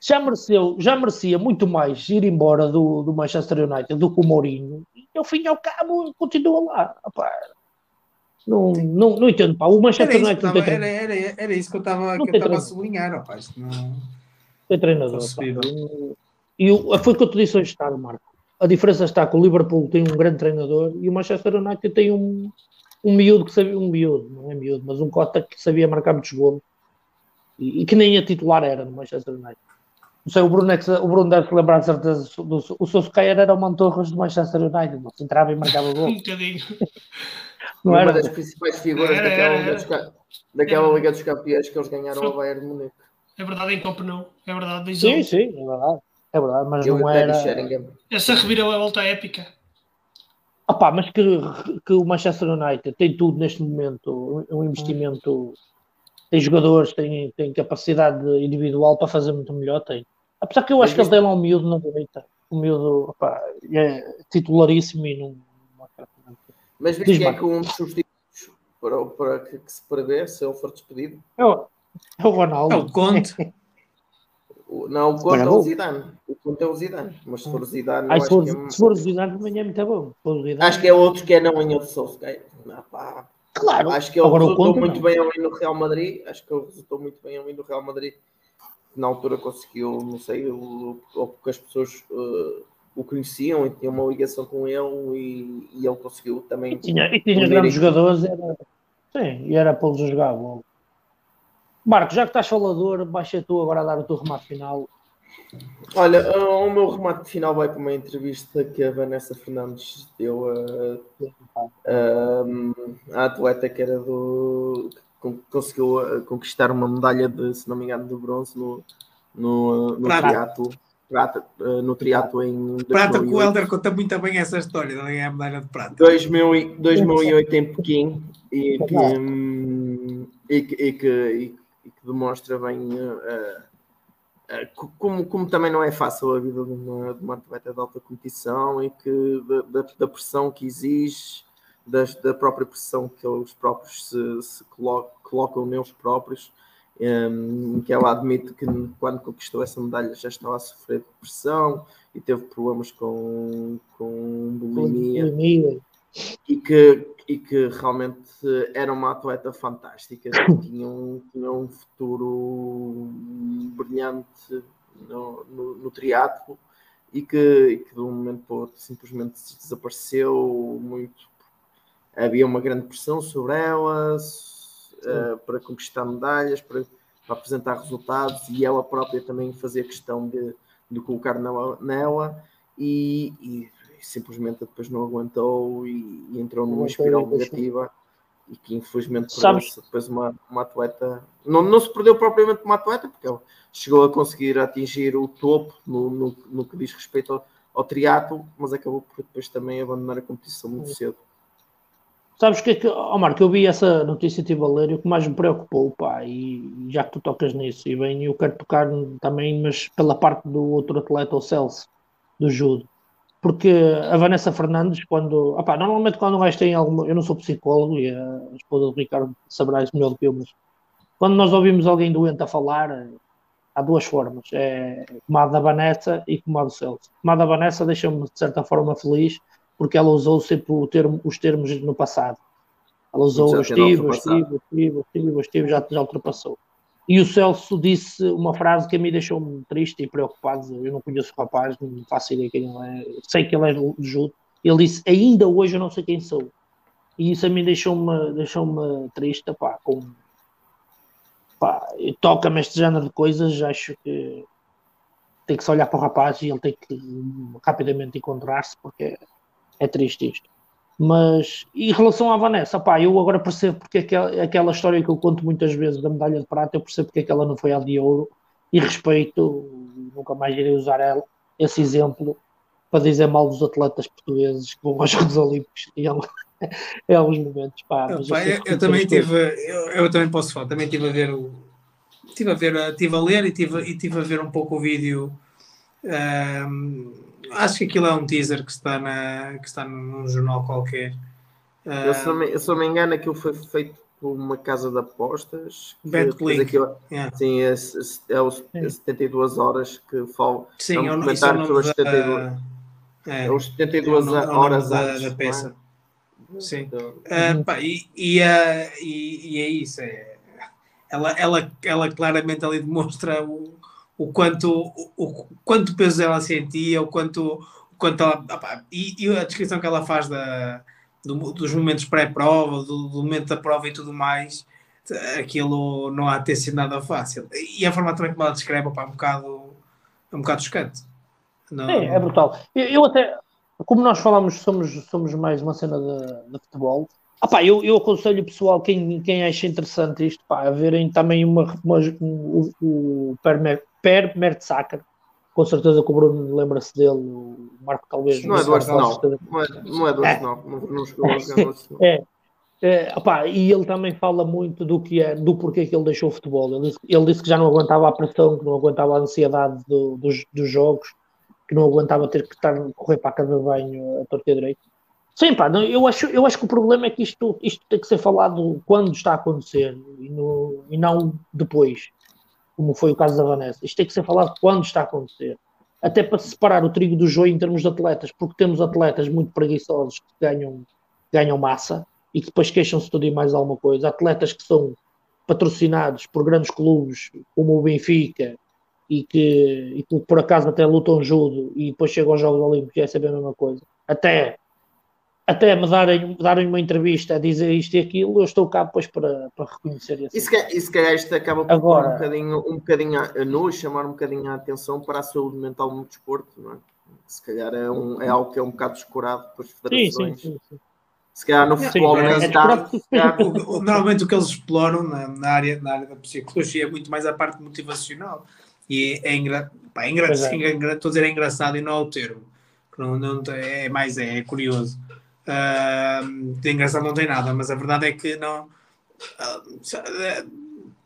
Já mereceu, já merecia muito mais ir embora do, do Manchester United do que o Mourinho. E ao fim e ao cabo continua lá. Pá, não, não, não entendo, pá. O Manchester é que era, era, era, era isso que eu estava a sublinhar, rapaz. Não... Tem treinador. E o, foi o que eu te disse hoje, está, Marco. A diferença está que o Liverpool tem um grande treinador e o Manchester United tem um, um miúdo que sabia, um miúdo, não é miúdo, mas um cota que sabia marcar muitos golos e, e, que nem a titular era no Manchester United. Não sei, o Bruno, é que, o Bruno deve se lembrar de certeza do, do o Solskjaer era o Mantorras do Manchester United, não se entrava e marcava gol. Um bocadinho. Não uma era? das principais figuras Era, daquela, era, Liga era. dos, daquela Era. Liga dos Campeões que eles ganharam Foi- ao Bayern de Munique. É verdade, em campo não. É verdade, diz Sim, sim, é verdade. É verdade, mas Eu e não era. Essa reviravolta épica. Opá, mas que, que o Manchester United tem tudo neste momento, um investimento, tem jogadores, tem, tem capacidade individual para fazer muito melhor, tem. Apesar que eu acho que ele tem lá um miúdo na direita, um miúdo, opá, é titularíssimo e não... Mas viste Diz, quem é que um dos substitutos para, para que, que se prevê se ele for despedido? É o, é o Ronaldo. É o Conte. O- Não, o Conte é o Zidane. O Conte é o Zidane. Mas se for o Zidane, Ai, eu se, for, é, se for o Zidane também é muito bom. O acho que é outro que é não em outro Solskjaer. Não, pá. Claro, Acho que ele agora o resultou Conte muito não. bem ali no Real Madrid. Acho que ele resultou muito bem ali no Real Madrid. Na altura conseguiu, não sei, ou porque as pessoas eh, o conheciam e tinham uma ligação com ele e, e ele conseguiu também. E tinha, e tinha grandes jogadores, era, sim, e era para los jogar logo. Marco, já que estás falador, baixa tu agora a dar o teu remate final. Olha, ah, o meu remate final vai para uma entrevista que a Vanessa Fernandes deu a, a, a atleta que era do. Conseguiu ah, conquistar uma medalha de, se não me engano, de bronze no, no, no Prata. triatlo. Prata, ah, no triatlo em Prata que o 2008. Helder conta muito bem essa história de ganhar a medalha de prata. 2000 e- 2008 em Pequim e que, hum, e que, e que, e que- demonstra bem uh, uh, co- como, como também não é fácil a vida de uma, de uma atleta de alta competição e que da, da- da pressão que exige, das- da própria pressão que eles próprios se, se colo- colocam neles próprios, um, que ela admite que quando conquistou essa medalha já estava a sofrer de pressão e teve problemas com, com bulimia Bulimia. e que, e que realmente era uma atleta fantástica, tinha um, tinha um futuro brilhante no, no, no triatlo e que, e que de um momento para o outro simplesmente desapareceu muito. Havia uma grande pressão sobre ela eh, para conquistar medalhas, para, para apresentar resultados e ela própria também fazia questão de, de colocar nela, nela e, e simplesmente depois não aguentou e, e entrou numa espiral negativa e que infelizmente perdeu-se depois uma, uma atleta. Não, não se perdeu propriamente uma atleta porque ela chegou a conseguir atingir o topo no, no, no que diz respeito ao, ao triatlo, mas acabou por depois também abandonar a competição muito cedo. Sabes que é que, oh Marco, eu vi essa notícia e estive a ler e o que mais me preocupou, pá, e já que tu tocas nisso, e bem, eu quero tocar também, mas pela parte do outro atleta, o Celso, do judo. Porque a Vanessa Fernandes, quando, opá, normalmente quando um gajo tem alguma, eu não sou psicólogo e a esposa do Ricardo saberá isso melhor do que eu, mas quando nós ouvimos alguém doente a falar, há duas formas, é como a da Vanessa e como a do Celso. Como a da Vanessa deixa-me de certa forma feliz, porque ela usou sempre o termo- os termos no passado. Ela usou estive, estive, estive, estive, estive, já, já ultrapassou. E o Celso disse uma frase que a mim deixou-me triste e preocupado. Eu não conheço o rapaz, não faço ideia quem ele é. Sei que ele é de judo. Ele disse: Ainda hoje eu não sei quem sou. E isso a mim deixou-me deixou triste. Pá, com, pá, toca-me este género de coisas. Acho que tem que se olhar para o rapaz e ele tem que rapidamente encontrar-se, porque é triste isto. Mas em relação à Vanessa, pá, eu agora percebo porque aquela, aquela história que eu conto muitas vezes da medalha de prata, eu percebo porque é que ela não foi à de ouro e respeito, nunca mais irei usar ela, esse exemplo para dizer mal dos atletas portugueses que vão aos Jogos Olímpicos em, algum- em alguns momentos. Pá, mas Pá, sei eu, eu também tive, eu, eu também posso falar, também tive a ver o. Tive a ver, tive a ler e tive, e tive a ver um pouco o vídeo. ahm, acho que aquilo é um teaser que está, na, que está num jornal qualquer. Eu, se não me, se não me engano, aquilo foi feito por uma casa de apostas. que Betclic. fez aquilo- yeah. Sim, é, é, os é 72 horas que falo. Sim, É um é o, isso é o documentário nome sobre as da, 72 é, É os é o 72 nome- é o nome horas da, antes, da é? peça. Sim. Então, Ah, pá, e, e, ah, e- e é isso. É, ela, ela, ela claramente ali demonstra o, o, quanto, o, o quanto peso ela sentia, o quanto, o quanto ela. pá, e, e a descrição que ela faz da, do- dos momentos pré-prova, do, do momento da prova e tudo mais, aquilo não há de ter sido nada fácil. E a forma também como ela descreve, pá, um bocado. é um bocado chocante. Não... É, é brutal. Eu, eu, até, como nós falamos, somos, somos mais uma cena de, de futebol. Ah, pá, eu, eu aconselho o pessoal, quem, quem acha interessante isto, pá, a verem também uma, uma, o, o Per, Mertzacker, com certeza que o Bruno lembra-se dele, o Marco talvez. Não é do Arsenal. Não é, não é do Arsenal. Não, não chegou a do Arsenal. É. É, e ele também fala muito do que é, do porquê que ele deixou o futebol. Ele disse, ele disse que já não aguentava a pressão, que não aguentava a ansiedade do, dos, dos, jogos, que não aguentava ter que estar correr para a casa de banho a torta direito. Sim, pá, eu acho, eu acho que o problema é que isto, isto tem que ser falado quando está a acontecer e, no, e não depois como foi o caso da Vanessa. Isto tem que ser falado quando está a acontecer. Até para separar o trigo do joio em termos de atletas, porque temos atletas muito preguiçosos que ganham, ganham massa e que depois queixam-se tudo e mais alguma coisa. Atletas que são patrocinados por grandes clubes como o Benfica e que, e por acaso até lutam judo e depois chegam aos Jogos Olímpicos e é sempre a mesma coisa. Até até me darem, darem uma entrevista a dizer isto e aquilo, eu estou cá depois para, para reconhecer isso. E se, calhar isto acaba por Agora, um bocadinho, um bocadinho a nós, chamar um bocadinho a atenção para a saúde mental no desporto, não é? Se calhar é, um, é algo que é um bocado descurado pelas federações. Sim, sim, sim, Se calhar no futebol sim, é, está, Normalmente o que eles exploram na, na, área, na área da psicologia é muito mais a parte motivacional. E é, engra... Pá, é engraçado, é. estou a dizer é engraçado e não é o termo. Não, não, é mais, é, é curioso Uh, de engraçado não tem nada, mas a verdade é que não. Uh,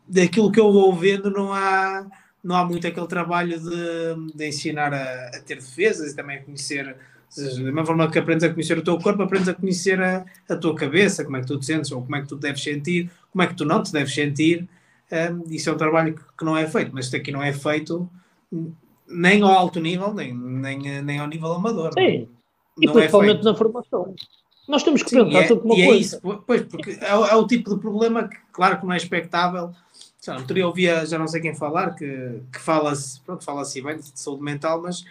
daquilo que eu vou vendo, não há, não há muito aquele trabalho de, de ensinar a, a ter defesas e também a conhecer. Da mesma forma que aprendes a conhecer o teu corpo, aprendes a conhecer a, a tua cabeça, como é que tu te sentes, ou como é que tu deves sentir, como é que tu não te deves sentir. Um, isso é um trabalho que, que não é feito, mas isto aqui não é feito nem ao alto nível, nem, nem, nem ao nível amador. Sim. E não é principalmente é na formação. Nós temos que Sim, pensar é, sobre uma coisa. É isso, pois, porque é, é, o tipo de problema que, claro que não é expectável. Não teria ouvia já não sei quem falar, que, que fala-se, pronto, fala-se bem de saúde mental, mas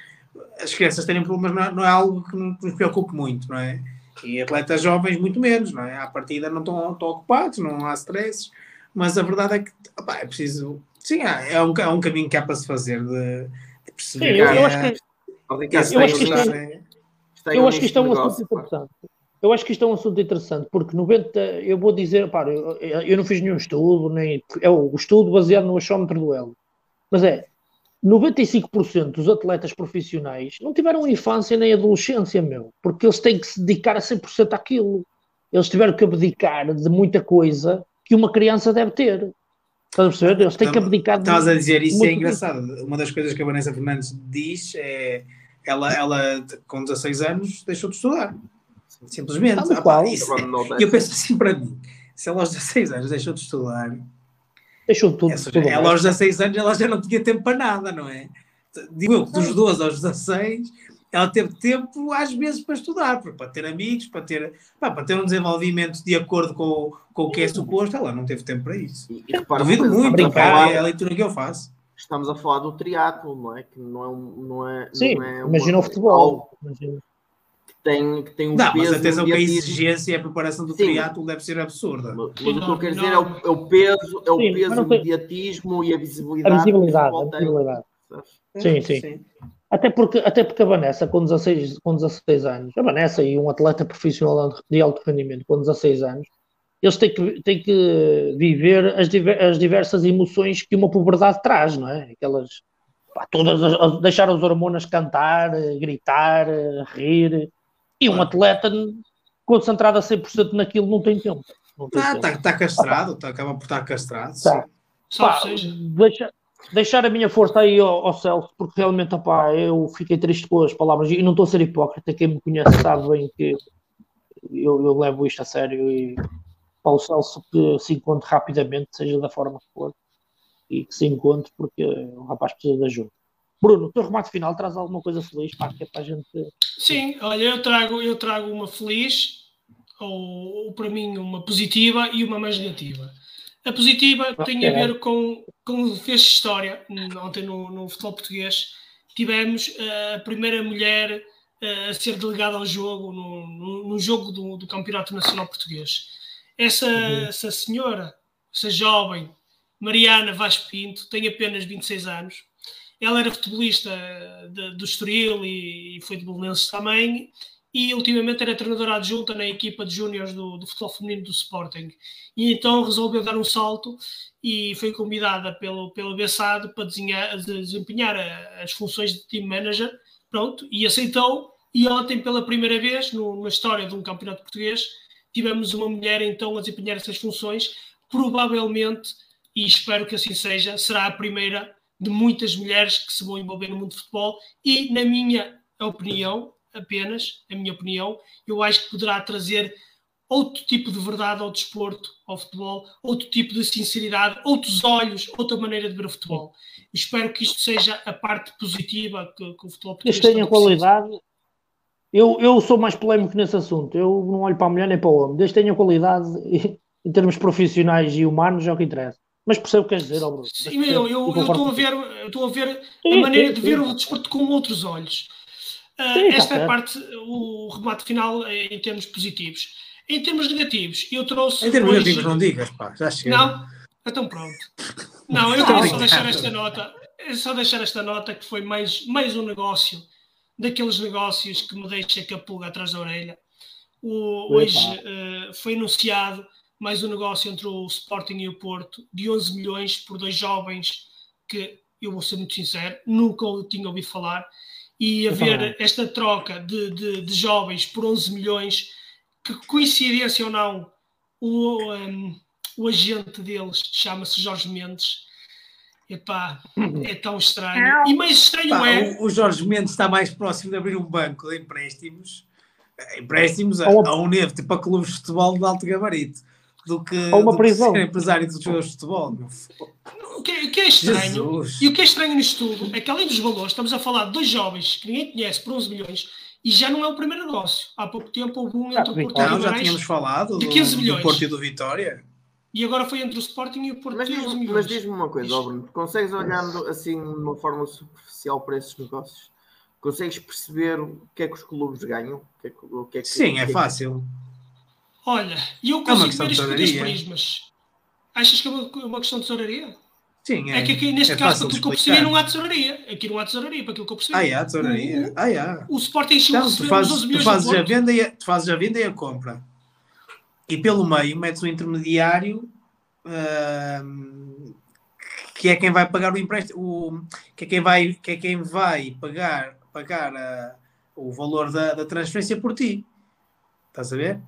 as crianças terem problemas não é, não é algo que nos preocupe muito, não é? E atletas jovens, muito menos, não é? À partida não estão, estão ocupados, não há stresses, mas a verdade é que opa, é preciso. Sim, é um, é um caminho que há para se fazer de, de perceber. Sim, eu, eu, acho que, eu, acho que isto é, eu acho que isto é um assunto interessante. Eu acho que isto é um assunto interessante, porque 90, eu vou dizer, pá, eu, eu não fiz nenhum estudo, nem é o estudo baseado no achómetro do Elo, mas é 95% dos atletas profissionais não tiveram infância nem adolescência, meu, porque eles têm que se dedicar a 100% àquilo. Eles tiveram que abdicar de muita coisa que uma criança deve ter. Estás a perceber? Eles têm que abdicar de. Estás a dizer, isso é engraçado. Uma das coisas que a Vanessa Fernandes diz é ela, ela com 16 anos, deixou de estudar. Simplesmente. Ah, pá, isso, é, eu penso assim para mim: se ela aos 16 anos deixou de estudar, deixou tudo. Essa, tudo ela aos 16 anos ela já não tinha tempo para nada, não é? Digo eu, dos 12 aos 16, ela teve tempo às vezes para estudar, para ter amigos, para ter, para ter um desenvolvimento de acordo com, com o que é suposto, ela não teve tempo para isso. E, e Duvido muito, é a leitura que eu faço estamos a falar do triatlo, não é? Que não é um. Não é, Sim, não é imagina o futebol. Imagina. Que tem, que tem um não, peso. Mas atenção que a exigência e a preparação do triatlo deve ser absurda. Mas, mas o que eu quero dizer é o, é o peso, é o sim, peso, o mediatismo e a visibilidade. A visibilidade, a visibilidade. Sim, sim, sim. Até porque, até porque a Vanessa, com 16, com 16 anos, a Vanessa e um atleta profissional de alto rendimento com 16 anos, eles têm que, têm que viver as, diver, as diversas emoções que uma puberdade traz, não é? Aquelas, pá, todas as, deixar as hormonas cantar, gritar, rir. E um atleta concentrado a 100% naquilo não tem tempo. Está ah, tá, tá castrado, tá, acaba por estar castrado. Tá. Pá, deixa, deixar a minha força aí ao, ao Celso, porque realmente opá, eu fiquei triste com as palavras e não estou a ser hipócrita. Quem me conhece sabe bem que eu, eu levo isto a sério e para o Celso que se encontre rapidamente, seja da forma que for, e que se encontre, porque o rapaz precisa de ajuda. Bruno, o teu remate final traz alguma coisa feliz para, que é para a gente. Sim, olha, eu trago, eu trago uma feliz, ou, ou para mim uma positiva e uma mais negativa. A positiva ah, tem a ver com, com fez história ontem no, no futebol português. Tivemos uh, a primeira mulher uh, a ser delegada ao jogo, no jogo do, do Campeonato Nacional Português. Essa, uhum. essa senhora, essa jovem, Mariana Vaz Pinto, tem apenas 26 anos Ela era futebolista de, do Estoril e, e foi de Belenenses também, e ultimamente era treinadora adjunta na equipa de júniores do, do, futebol feminino do Sporting. E então resolveu dar um salto e foi convidada pelo, pelo Bessado para desenhar, desempenhar as funções de team manager. Pronto, e aceitou. E ontem, pela primeira vez no, na história de um campeonato português, tivemos uma mulher então a desempenhar essas funções. Provavelmente, e espero que assim seja, será a primeira de muitas mulheres que se vão envolver no mundo de futebol. E, na minha opinião, apenas, a minha opinião, eu acho que poderá trazer outro tipo de verdade ao desporto, ao futebol, outro tipo de sinceridade, outros olhos, outra maneira de ver o futebol. Espero que isto seja a parte positiva que, que o futebol português tenha qualidade. Eu, eu sou mais polémico nesse assunto. Eu não olho para a mulher nem para o homem. Desde que tenha qualidade em termos profissionais e humanos é o que interessa. Mas percebo o que queres dizer, Bruno. Sim, eu, eu, eu estou a ver, estou a ver sim, a maneira sim, de ver sim. o desporto com outros olhos. Uh, esta é a parte, o remate final em termos positivos. Em termos negativos, eu trouxe. Em termos hoje... negativos, não digas, pá, já cheguei. Não? Então pronto. Não, eu queria só deixar esta nota. Só deixar esta nota que foi mais, mais um negócio daqueles negócios que me deixa com a pulga atrás da orelha. O, hoje uh, foi anunciado mais um negócio entre o Sporting e o Porto de 11 milhões por dois jovens que, eu vou ser muito sincero, nunca tinha ouvido falar. E haver esta troca de, de, de jovens por 11 milhões que coincidência ou não, o, um, o agente deles chama-se Jorge Mendes. Epá, é tão estranho. E mais estranho Pá, é. O, o, Jorge Mendes está mais próximo de abrir um banco de empréstimos, empréstimos a, a um tipo para clubes de futebol de alto gabarito, do que, ou uma do prisão. Que ser empresário dos jogadores de futebol. O que, o que é estranho, Jesus. e o que é estranho nisto tudo é que além dos valores, estamos a falar de dois jovens que ninguém conhece por 11 milhões e já não é o primeiro negócio. Há pouco tempo houve um entre o Porto e o Já tínhamos falado de 15 do, milhões. do Porto e do Vitória. E agora foi entre o Sporting e o Porto mas, 15 milhões. Mas diz-me uma coisa, Isto... Bruno, consegues olhando assim de uma forma superficial para esses negócios? Consegues perceber o que é que os clubes ganham? O que é que, o que é que, Sim, é, é fácil. Olha, e eu é consigo é ver isto por dois prismas. Achas que é uma, uma questão de tesouraria? Sim, é. É que aqui, neste é caso, para aquilo que eu percebi, não há tesouraria. Aqui não há tesouraria, para aquilo que eu percebi. Ah, há tesouraria. Ah, há. O Sporting chegou então, a tu fazes, tu fazes a venda e a, tu fazes a venda e a compra. E pelo meio metes um intermediário uh, que é quem vai pagar o empréstimo, o, que, é quem vai, que é quem vai pagar, pagar a, o valor da, da transferência por ti. Estás a ver?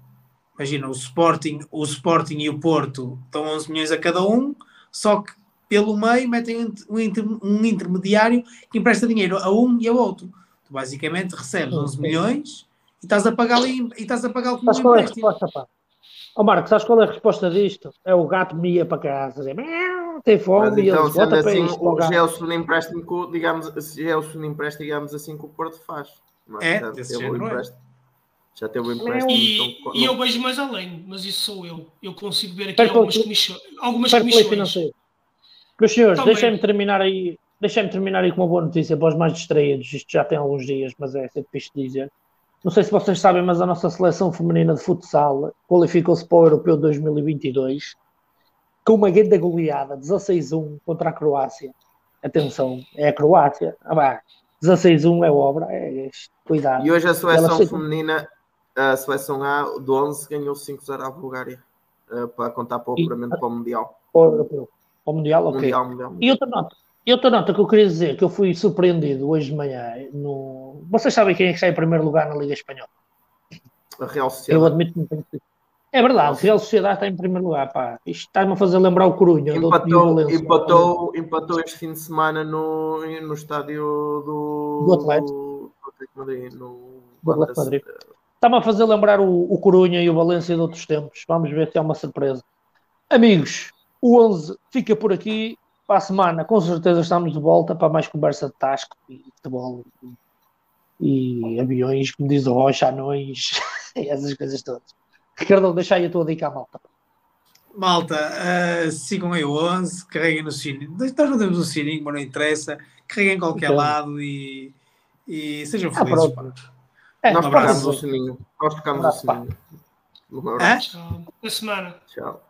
Imagina, o Sporting, o Sporting e o Porto estão 11 milhões a cada um, só que pelo meio metem um, inter, um intermediário que empresta dinheiro a um e ao outro. Tu basicamente recebes 11 milhões e estás a pagar e estás a pagar o que não qual é a resposta, pá? Ó oh, Marcos, sabes qual é a resposta disto? É o gato mia para casa, dizer, tem fome Mas, e então, eles bota assim, para isto. O, já é o segundo empréstimo, digamos, já é o segundo empréstimo, digamos assim, que o Porto faz. É, é desse género é. Já teve o empréstimo. E, então, e eu vejo mais além, mas isso sou eu. Eu consigo ver aqui algumas comissões. Algumas comissões. Meus senhores, deixem-me terminar aí. Deixem-me terminar aí com uma boa notícia para os mais distraídos. Isto já tem alguns dias, mas é sempre fixe dizer. Não sei se vocês sabem, mas a nossa seleção feminina de futsal qualificou-se para o Europeu 2022 com uma grande goleada, 16-1 contra a Croácia. Atenção, é a Croácia. Ah, 16-1 é obra, é, é, cuidado. E hoje a seleção feminina, a seleção A do 11 ganhou 5-0 à Bulgária uh, para contar para o apuramento para o Mundial. Para o Mundial, ok. Mundial, mundial, E outra nota, e outra nota que eu queria dizer, que eu fui surpreendido hoje de manhã, no... vocês sabem quem é que está em primeiro lugar na Liga Espanhola? A Real Sociedade. Eu admito que não tenho é verdade, a Real Sociedade está em primeiro lugar, pá. Isto está-me a fazer lembrar o Corunha. Empatou, empatou, empatou este fim de semana no, no estádio do, do Atlético. Do, do Atlético Madrid. Está-me a fazer lembrar o, o Corunha e o Valência de outros tempos. Vamos ver se é uma surpresa. Amigos, o 11 fica por aqui. Para a semana, com certeza, estamos de volta para mais conversa de tasco e futebol e, e aviões, como diz o Rocha, anões e essas coisas todas. Ricardo, deixa aí a tua dica à malta. Malta, uh, sigam aí o 11, carreguem no sininho. Nós não temos um sininho, mas não interessa. Carreguem em qualquer então. lado e, e sejam ah, felizes. É, nós tocamos o sininho. Nós tocamos o sininho. Tchau. Boa semana. Tchau.